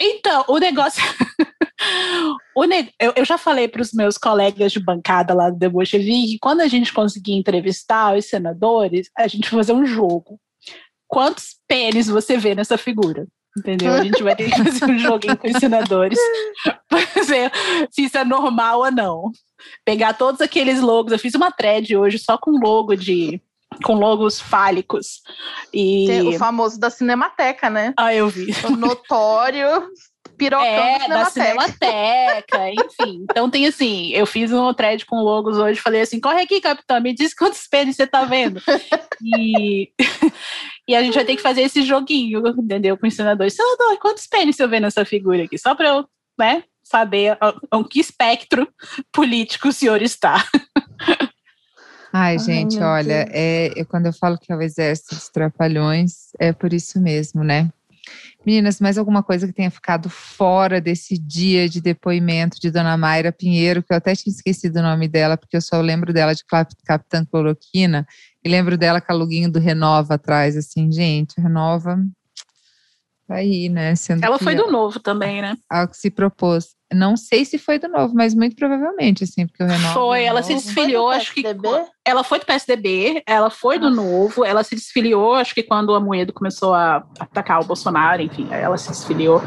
[SPEAKER 3] Então, o negócio. o ne... eu, eu, já falei para os meus colegas de bancada lá do Deboche que quando a gente conseguir entrevistar os senadores, a gente vai fazer um jogo. Quantos pênis você vê nessa figura? Entendeu? A gente vai ter que fazer um joguinho com os senadores para ver se isso é normal ou não. Pegar todos aqueles logos. Eu fiz uma thread hoje só com logo de com logos fálicos. E...
[SPEAKER 2] O famoso da Cinemateca, né?
[SPEAKER 3] Ah, eu vi.
[SPEAKER 2] O notório pirocão é, da
[SPEAKER 3] Cinemateca. enfim. Então tem assim, eu fiz um thread com logos hoje, falei assim, corre aqui, capitão, me diz quantos pênis você tá vendo. e, e a gente vai ter que fazer esse joguinho, entendeu? Com o senador. Senador, quantos pênis você vê nessa figura aqui? Só pra eu, né, saber em que espectro político o senhor está.
[SPEAKER 1] Ai, gente, Ai, olha, é, quando eu falo que é o exército dos trapalhões, é por isso mesmo, né? Meninas, mais alguma coisa que tenha ficado fora desse dia de depoimento de Dona Mayra Pinheiro, que eu até tinha esquecido o nome dela, porque eu só lembro dela de Capitã Cloroquina, e lembro dela com a luguinho do Renova atrás, assim, gente, Renova tá aí, né?
[SPEAKER 3] Sendo ela foi do novo também, né?
[SPEAKER 1] Ao que se propôs. Não sei se foi do novo, mas muito provavelmente, assim, porque o Renova.
[SPEAKER 3] Foi, ela se desfiliou, acho que. Ela foi do PSDB, ela foi do novo, ela se desfiliou, acho que quando a Moedo começou a atacar o Bolsonaro, enfim, ela se desfiliou.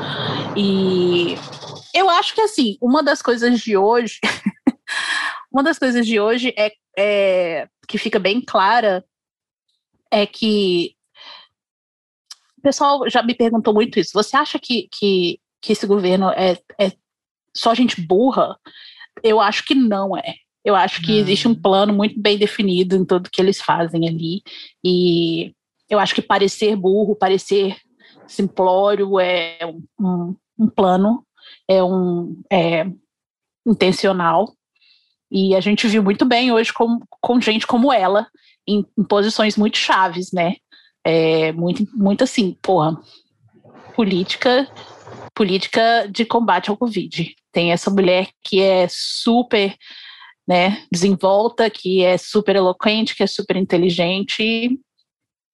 [SPEAKER 3] E eu acho que, assim, uma das coisas de hoje. uma das coisas de hoje é, é que fica bem clara é que pessoal já me perguntou muito isso. Você acha que, que, que esse governo é, é só gente burra, eu acho que não é. Eu acho que existe um plano muito bem definido em tudo que eles fazem ali. E eu acho que parecer burro, parecer simplório é um, um plano, é um é intencional. E a gente viu muito bem hoje com, com gente como ela, em, em posições muito chaves, né? É, muito, muito assim, porra, política política de combate ao Covid. Tem essa mulher que é super né, desenvolta, que é super eloquente, que é super inteligente.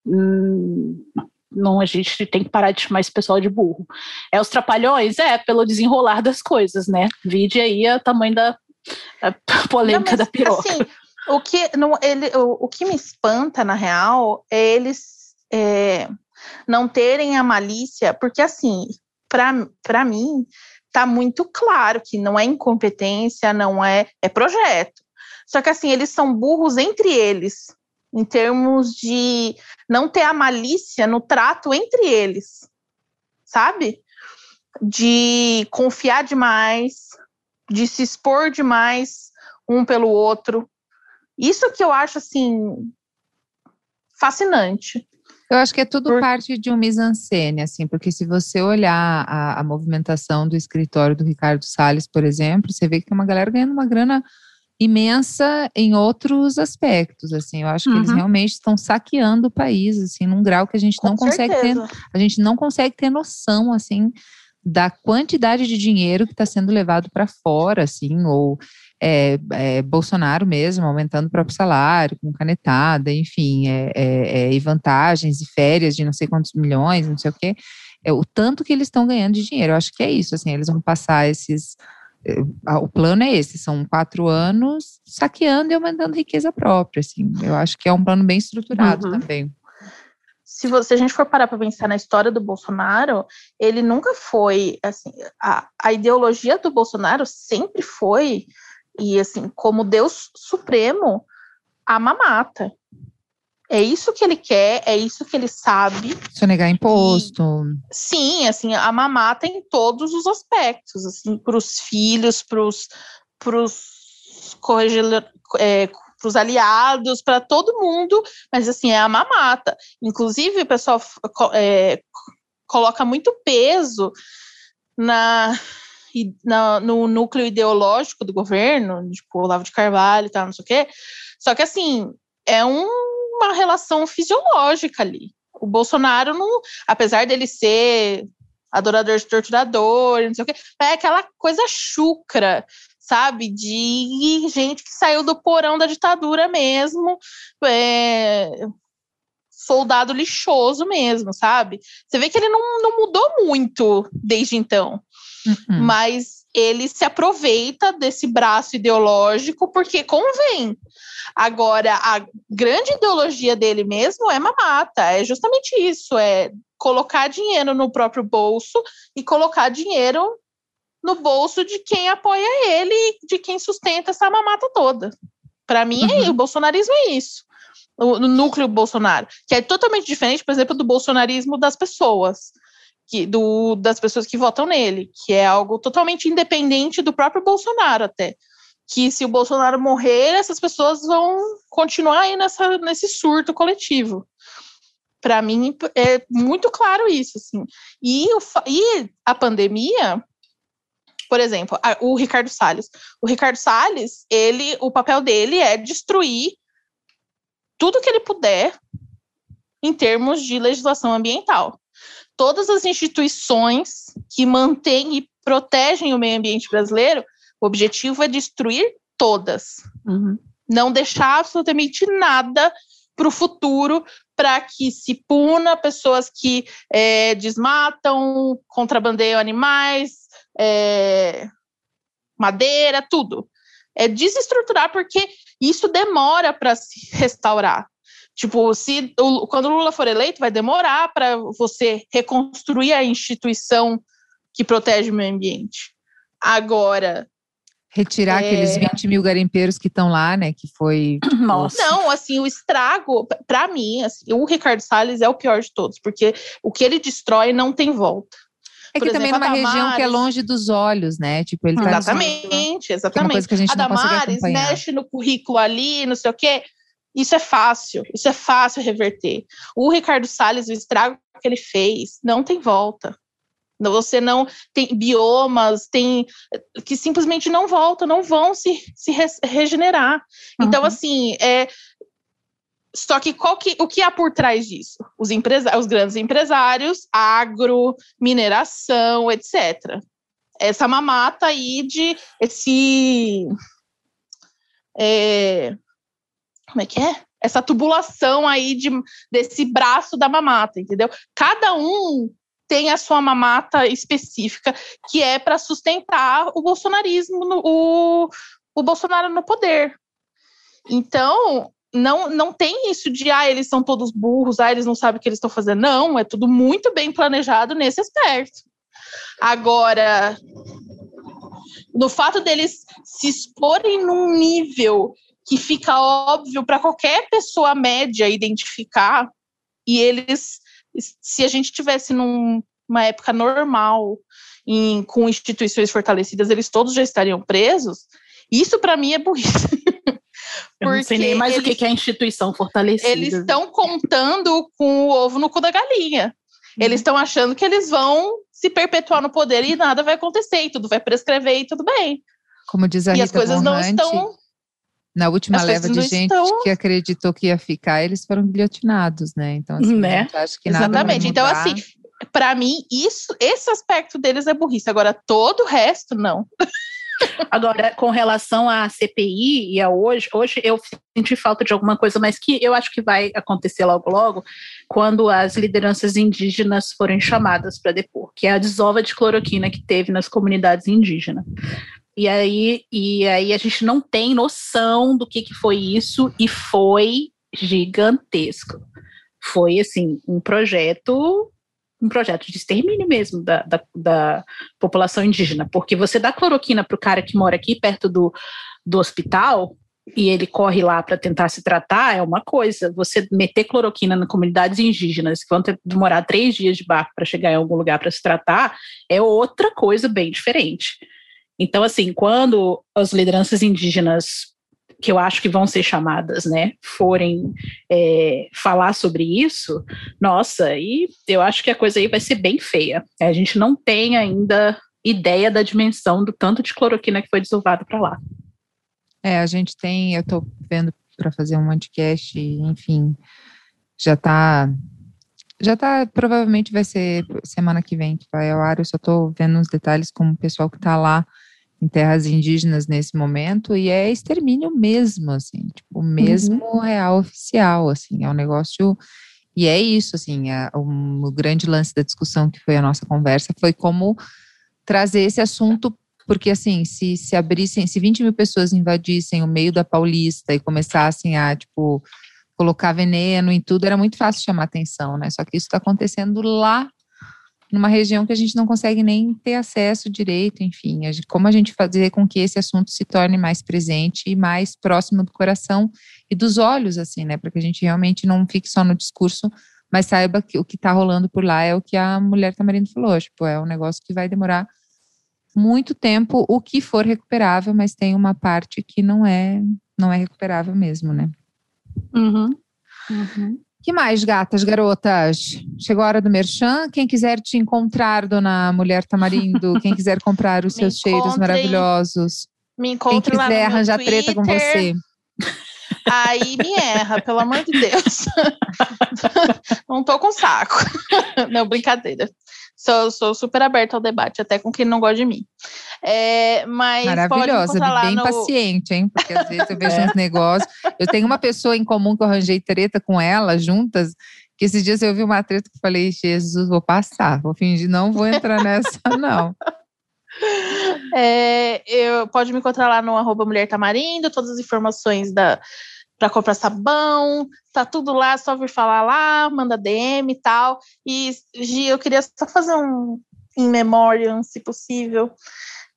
[SPEAKER 3] Hum, não, a gente tem que parar de chamar esse pessoal de burro. É os trapalhões? É, pelo desenrolar das coisas, né? Vide aí o tamanho da polêmica não, mas, da piroca. Assim,
[SPEAKER 2] o que, não, ele, o, o que me espanta, na real, é eles é, não terem a malícia, porque assim, para mim, tá muito claro que não é incompetência, não é, é projeto. Só que assim, eles são burros entre eles, em termos de não ter a malícia no trato entre eles, sabe? De confiar demais, de se expor demais um pelo outro. Isso que eu acho assim fascinante.
[SPEAKER 1] Eu acho que é tudo Por... parte de um mise-en-scène, assim, porque se você olhar a, a, movimentação do escritório do Ricardo Salles, por exemplo, você vê que tem uma galera ganhando uma grana imensa em outros aspectos, assim, eu acho uhum. que eles uhum. realmente estão saqueando o país, assim, num grau que a gente não Com consegue certeza. ter, a gente não consegue ter noção, assim, da quantidade de dinheiro que está sendo levado para fora, assim, ou é, é, Bolsonaro mesmo aumentando o próprio salário, com canetada, enfim, é, é, é, e vantagens e férias de não sei quantos milhões, não sei o quê. É, o tanto que eles estão ganhando de dinheiro. Eu acho que é isso, assim, eles vão passar esses. É, o plano é esse, são quatro anos saqueando e aumentando riqueza própria, assim. Eu acho que é um plano bem estruturado uhum. também
[SPEAKER 2] se, você, se a gente for parar para pensar na história do Bolsonaro, ele nunca foi assim, a, a ideologia do Bolsonaro sempre foi e assim, como Deus supremo, a mamata. É isso que ele quer, é isso que ele sabe.
[SPEAKER 1] negar imposto.
[SPEAKER 2] E, sim, assim, a mamata em todos os aspectos, assim, para os filhos, para os é, para os aliados, para todo mundo, mas assim, é a mamata. Inclusive, o pessoal é, coloca muito peso na, na, no núcleo ideológico do governo, tipo Olavo de Carvalho e tal, não sei o quê. Só que assim, é um, uma relação fisiológica ali. O Bolsonaro não, apesar dele ser adorador de torturador, não sei o quê, é aquela coisa chucra sabe? De gente que saiu do porão da ditadura mesmo, é, soldado lixoso mesmo, sabe? Você vê que ele não, não mudou muito desde então. Uhum. Mas ele se aproveita desse braço ideológico porque convém. Agora, a grande ideologia dele mesmo é mamata, é justamente isso, é colocar dinheiro no próprio bolso e colocar dinheiro no bolso de quem apoia ele de quem sustenta essa mamata toda. Para mim, é uhum. é, o bolsonarismo é isso. O, o, núcleo Bolsonaro, que é totalmente diferente, por exemplo, do bolsonarismo das pessoas, que, do, das pessoas que votam nele, que é algo totalmente independente do próprio Bolsonaro até. Que se o Bolsonaro morrer, essas pessoas vão continuar aí nessa, nesse surto coletivo. Para mim, é muito claro isso. Assim. E, o, e a pandemia por exemplo, a, o Ricardo Salles. O Ricardo Salles, ele, o papel dele é destruir tudo que ele puder em termos de legislação ambiental. Todas as instituições que mantêm e protegem o meio ambiente brasileiro, o objetivo é destruir todas. Uhum. Não deixar absolutamente nada para o futuro para que se puna pessoas que é, desmatam, contrabandeiam animais, é, madeira, tudo. É desestruturar porque isso demora para se restaurar. Tipo, se o, quando o Lula for eleito, vai demorar para você reconstruir a instituição que protege o meio ambiente. Agora.
[SPEAKER 1] Retirar é... aqueles 20 mil garimpeiros que estão lá, né? Que foi.
[SPEAKER 2] Nossa. Não, assim, o estrago, para mim, assim, o Ricardo Salles é o pior de todos, porque o que ele destrói não tem volta.
[SPEAKER 1] É que exemplo, também numa região que é longe dos olhos, né? Tipo, ele
[SPEAKER 2] tá Exatamente, exatamente. É uma coisa que a gente a Damares mexe no currículo ali, não sei o quê. Isso é fácil, isso é fácil reverter. O Ricardo Salles, o estrago que ele fez, não tem volta. Você não tem biomas, tem que simplesmente não voltam, não vão se, se regenerar. Então, uhum. Então, assim, é, só que, qual que o que há por trás disso? Os, empresa os grandes empresários, agro, mineração, etc. Essa mamata aí de esse. É, como é que é? Essa tubulação aí de, desse braço da mamata, entendeu? Cada um tem a sua mamata específica, que é para sustentar o bolsonarismo, no, o, o Bolsonaro no poder. Então, não, não tem isso de, ah, eles são todos burros, ah, eles não sabem o que eles estão fazendo. Não, é tudo muito bem planejado nesse aspecto. Agora, no fato deles se exporem num nível que fica óbvio para qualquer pessoa média identificar, e eles, se a gente tivesse numa época normal, em, com instituições fortalecidas, eles todos já estariam presos, isso para mim é burrice.
[SPEAKER 3] Eu não sei nem mais eles, o que é a instituição fortalecida.
[SPEAKER 2] Eles estão contando com o ovo no cu da galinha. Uhum. Eles estão achando que eles vão se perpetuar no poder e nada vai acontecer, e tudo vai prescrever e tudo bem.
[SPEAKER 1] Como diz a
[SPEAKER 2] e
[SPEAKER 1] Rita
[SPEAKER 2] as coisas não estão.
[SPEAKER 1] Na última leva de gente estão... que acreditou que ia ficar, eles foram guilhotinados, né? Então, assim,
[SPEAKER 2] né?
[SPEAKER 1] acho que
[SPEAKER 2] Exatamente. Então, assim, para mim, isso, esse aspecto deles é burrice. Agora, todo o resto, não.
[SPEAKER 3] Agora, com relação à CPI e a hoje, hoje eu senti falta de alguma coisa, mas que eu acho que vai acontecer logo logo, quando as lideranças indígenas forem chamadas para depor, que é a desova de cloroquina que teve nas comunidades indígenas. E aí, e aí a gente não tem noção do que, que foi isso, e foi gigantesco. Foi assim, um projeto um projeto de extermínio mesmo da, da, da população indígena, porque você dá cloroquina para o cara que mora aqui perto do, do hospital e ele corre lá para tentar se tratar é uma coisa. Você meter cloroquina nas comunidades indígenas que vão ter, demorar três dias de barco para chegar em algum lugar para se tratar é outra coisa bem diferente. Então, assim, quando as lideranças indígenas que eu acho que vão ser chamadas, né, forem é, falar sobre isso, nossa, e eu acho que a coisa aí vai ser bem feia. A gente não tem ainda ideia da dimensão do tanto de cloroquina que foi desovado para lá.
[SPEAKER 1] É, a gente tem, eu estou vendo para fazer um podcast, enfim, já está já tá, provavelmente vai ser semana que vem que vai ao ar, eu só estou vendo os detalhes com o pessoal que está lá em terras indígenas nesse momento e é extermínio mesmo, assim, tipo, mesmo uhum. real oficial, assim, é um negócio e é isso, assim, é, um, o grande lance da discussão que foi a nossa conversa foi como trazer esse assunto, porque assim, se, se abrissem, se 20 mil pessoas invadissem o meio da Paulista e começassem a, tipo, colocar veneno em tudo, era muito fácil chamar atenção, né? Só que isso está acontecendo lá numa região que a gente não consegue nem ter acesso direito, enfim, como a gente fazer com que esse assunto se torne mais presente e mais próximo do coração e dos olhos, assim, né, para que a gente realmente não fique só no discurso, mas saiba que o que está rolando por lá é o que a mulher Tamarindo falou, tipo, é um negócio que vai demorar muito tempo, o que for recuperável, mas tem uma parte que não é, não é recuperável mesmo, né?
[SPEAKER 3] Uhum. Uhum
[SPEAKER 1] que mais, gatas, garotas? Chegou a hora do merchan. Quem quiser te encontrar, dona Mulher Tamarindo, quem quiser comprar os seus cheiros maravilhosos.
[SPEAKER 2] Me encontre
[SPEAKER 1] Quem quiser arranjar Twitter, treta com você.
[SPEAKER 2] Aí me erra, pelo amor de Deus. Não tô com saco. Não, brincadeira. Sou, sou super aberta ao debate, até com quem não gosta de mim. É, mas
[SPEAKER 1] Maravilhosa, bem no... paciente, hein? Porque às vezes eu vejo é. uns negócios. Eu tenho uma pessoa em comum que eu arranjei treta com ela, juntas, que esses dias eu vi uma treta que falei, Jesus, vou passar, vou fingir, não vou entrar nessa, não.
[SPEAKER 2] É, eu, pode me encontrar lá no arroba Mulher Tamarindo, todas as informações da para comprar sabão, tá tudo lá, só vir falar lá, manda DM e tal. E, Gi, eu queria só fazer um in memoriam, se possível.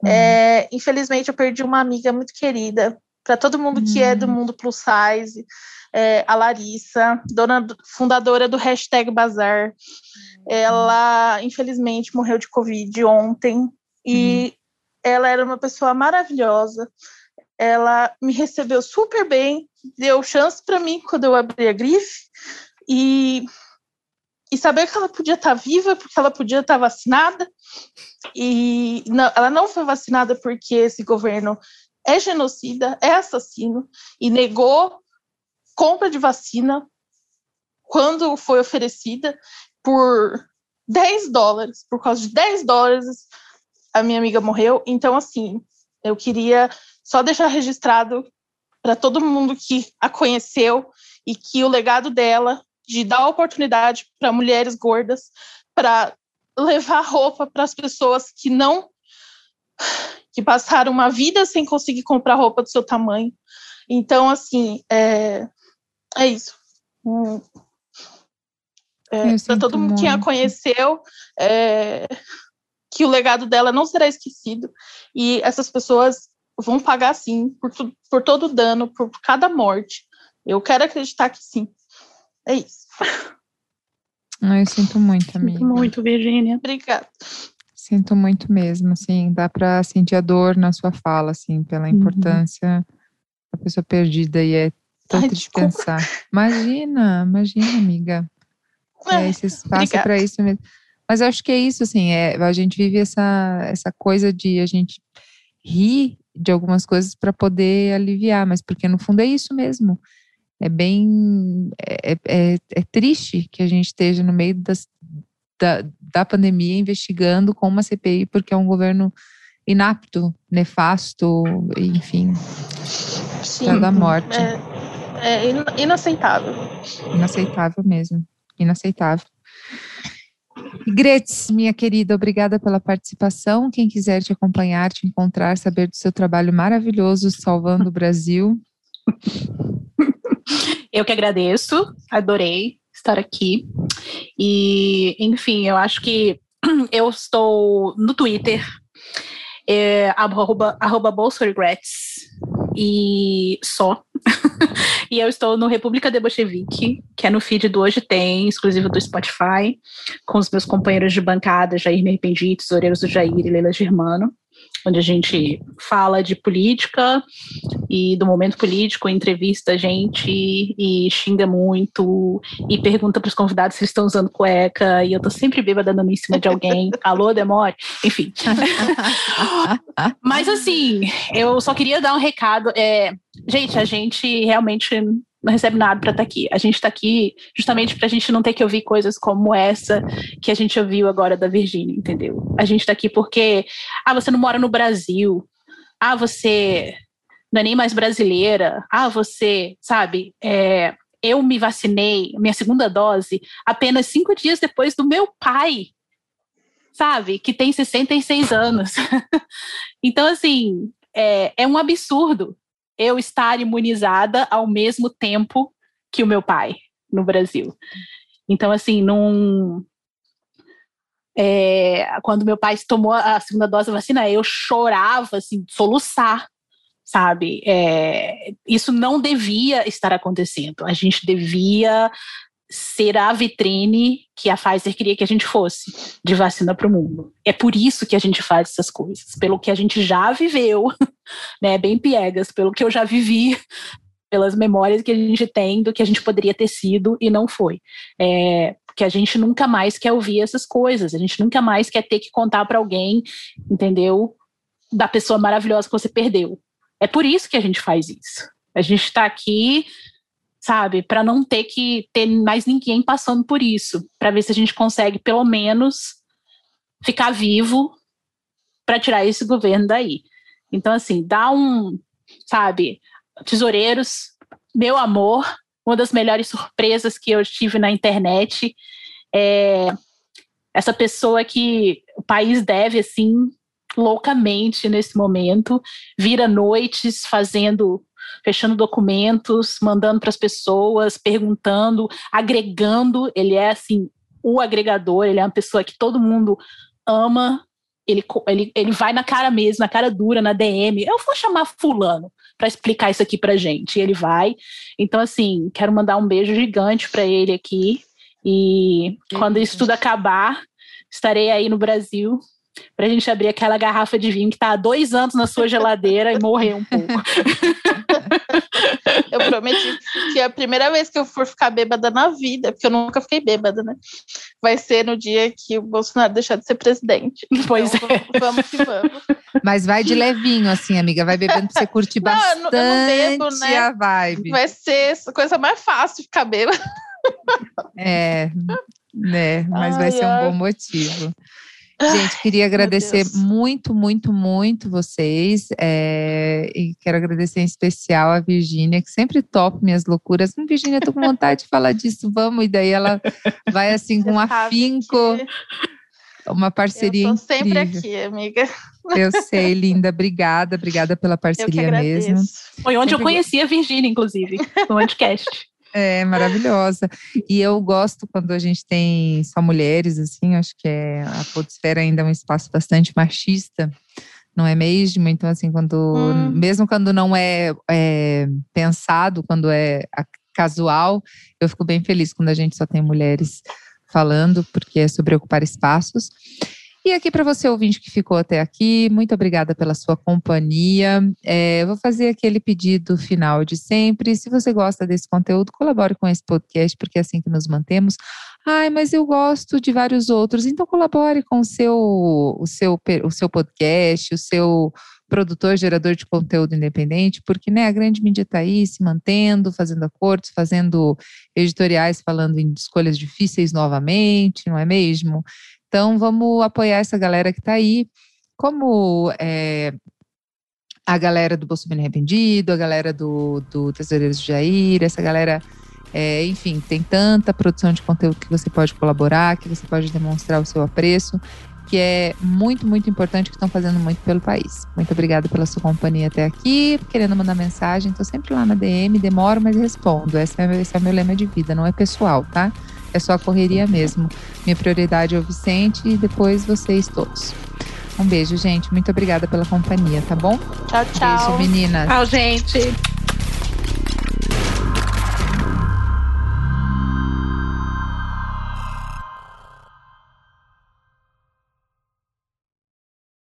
[SPEAKER 2] Uhum. É, infelizmente, eu perdi uma amiga muito querida. Para todo mundo uhum. que é do uhum. mundo plus size, é, a Larissa, dona, fundadora do hashtag Bazar. Uhum. Ela, infelizmente, morreu de Covid ontem. E uhum. ela era uma pessoa maravilhosa. Ela me recebeu super bem, deu chance para mim quando eu abri a grife. E e saber que ela podia estar tá viva, porque ela podia estar tá vacinada, e não, ela não foi vacinada porque esse governo é genocida, é assassino, e negou compra de vacina quando foi oferecida por 10 dólares, por causa de 10 dólares, a minha amiga morreu. Então, assim, eu queria só deixar registrado para todo mundo que a conheceu e que o legado dela de dar oportunidade para mulheres gordas, para levar roupa para as pessoas que não que passaram uma vida sem conseguir comprar roupa do seu tamanho. Então, assim, é, é isso. Hum. É, para todo mundo que a conheceu, é, que o legado dela não será esquecido. E essas pessoas vão pagar sim por, tu, por todo o dano, por cada morte. Eu quero acreditar que sim. É isso.
[SPEAKER 1] Eu sinto muito, amiga.
[SPEAKER 3] Sinto muito, Virginia.
[SPEAKER 2] Obrigada.
[SPEAKER 1] Sinto muito mesmo, assim, dá para sentir a dor na sua fala, assim, pela uhum. importância uhum. da pessoa perdida e é tanto Ai, de desculpa. pensar. Imagina, imagina, amiga. É, esse espaço para isso mesmo. Mas eu acho que é isso, assim, é, a gente vive essa, essa coisa de a gente rir de algumas coisas para poder aliviar, mas porque no fundo é isso mesmo. É bem. É, é, é triste que a gente esteja no meio das, da, da pandemia investigando com uma CPI, porque é um governo inapto, nefasto, enfim. Sim, da morte.
[SPEAKER 2] É, é inaceitável.
[SPEAKER 1] Inaceitável mesmo inaceitável. Gretz, minha querida, obrigada pela participação. Quem quiser te acompanhar, te encontrar, saber do seu trabalho maravilhoso salvando o Brasil.
[SPEAKER 3] Eu que agradeço, adorei estar aqui. E, enfim, eu acho que eu estou no Twitter, é, arroba, arroba Regrets, e só. e eu estou no República de Bolchevique, que é no feed do Hoje Tem, exclusivo do Spotify, com os meus companheiros de bancada, Jair Me Arrependi, Tesoureiros do Jair e Leila Germano onde a gente fala de política e do momento político, entrevista a gente e xinga muito e pergunta para os convidados se eles estão usando cueca e eu tô sempre bêbada dando em cima de alguém. Alô, demore? Enfim. Mas assim, eu só queria dar um recado. É, gente, a gente realmente não recebe nada para estar tá aqui. A gente está aqui justamente para a gente não ter que ouvir coisas como essa que a gente ouviu agora da Virgínia, entendeu? A gente está aqui porque, ah, você não mora no Brasil, ah, você não é nem mais brasileira, ah, você, sabe, é, eu me vacinei, minha segunda dose, apenas cinco dias depois do meu pai, sabe, que tem 66 anos. então, assim, é, é um absurdo eu estar imunizada ao mesmo tempo que o meu pai no Brasil. Então, assim, num, é, quando meu pai tomou a segunda dose da vacina, eu chorava, assim, soluçar, sabe? É, isso não devia estar acontecendo. A gente devia ser a vitrine que a Pfizer queria que a gente fosse de vacina para o mundo. É por isso que a gente faz essas coisas, pelo que a gente já viveu, né, bem piegas, pelo que eu já vivi, pelas memórias que a gente tem do que a gente poderia ter sido e não foi. É, porque a gente nunca mais quer ouvir essas coisas, a gente nunca mais quer ter que contar para alguém, entendeu? Da pessoa maravilhosa que você perdeu. É por isso que a gente faz isso. A gente está aqui sabe? Para não ter que ter mais ninguém passando por isso, para ver se a gente consegue pelo menos ficar vivo para tirar esse governo daí. Então assim, dá um, sabe, tesoureiros, meu amor, uma das melhores surpresas que eu tive na internet é essa pessoa que o país deve assim loucamente nesse momento, vira noites fazendo fechando documentos, mandando para as pessoas, perguntando, agregando. Ele é assim o agregador. Ele é uma pessoa que todo mundo ama. Ele, ele, ele vai na cara mesmo, na cara dura, na DM. Eu vou chamar fulano para explicar isso aqui para gente. E ele vai. Então, assim, quero mandar um beijo gigante para ele aqui. E quando isso tudo acabar, estarei aí no Brasil para a gente abrir aquela garrafa de vinho que está há dois anos na sua geladeira e morrer um pouco.
[SPEAKER 2] eu prometi que a primeira vez que eu for ficar bêbada na vida, porque eu nunca fiquei bêbada, né? Vai ser no dia que o Bolsonaro deixar de ser presidente.
[SPEAKER 3] Pois então,
[SPEAKER 2] é. Vamos que vamos.
[SPEAKER 1] Mas vai de levinho, assim, amiga. Vai bebendo pra você curtir não, bastante eu não bebo, né? a vibe.
[SPEAKER 2] Vai ser a coisa mais fácil ficar bêbada.
[SPEAKER 1] É, né? Mas ai, vai ser um bom motivo. Gente, queria agradecer muito, muito, muito vocês. É, e quero agradecer em especial a Virgínia, que sempre topa minhas loucuras. Hum, Virgínia, tô com vontade de falar disso, vamos. E daí ela vai assim com um afinco. Uma parceria Eu tô sempre
[SPEAKER 2] aqui, amiga.
[SPEAKER 1] Eu sei, linda. Obrigada, obrigada pela parceria mesmo.
[SPEAKER 3] Foi onde sempre... eu conheci a Virgínia, inclusive, no podcast.
[SPEAKER 1] É, maravilhosa. E eu gosto quando a gente tem só mulheres, assim, acho que é, a podosfera ainda é um espaço bastante machista, não é mesmo? Então, assim, quando, hum. mesmo quando não é, é, pensado, quando é casual, eu fico bem feliz quando a gente só tem mulheres falando, porque é sobre ocupar espaços. E aqui para você, ouvinte que ficou até aqui, muito obrigada pela sua companhia. É, vou fazer aquele pedido final de sempre. Se você gosta desse conteúdo, colabore com esse podcast, porque é assim que nos mantemos. Ai, mas eu gosto de vários outros. Então colabore com o seu, o seu, o seu podcast, o seu produtor, gerador de conteúdo independente, porque né, a grande mídia está aí se mantendo, fazendo acordos, fazendo editoriais falando em escolhas difíceis novamente, não é mesmo? Então, vamos apoiar essa galera que está aí, como é, a galera do Bolsonaro Arrependido, a galera do, do Tesoureiros de Jair, essa galera, é, enfim, tem tanta produção de conteúdo que você pode colaborar, que você pode demonstrar o seu apreço, que é muito, muito importante, que estão fazendo muito pelo país. Muito obrigada pela sua companhia até aqui, querendo mandar mensagem, estou sempre lá na DM, demoro, mas respondo. Esse é, esse é meu lema de vida, não é pessoal, tá? é só correria mesmo. Minha prioridade é o Vicente e depois vocês todos. Um beijo, gente. Muito obrigada pela companhia, tá bom?
[SPEAKER 2] Tchau, tchau.
[SPEAKER 1] Beijo, meninas.
[SPEAKER 3] Tchau, gente.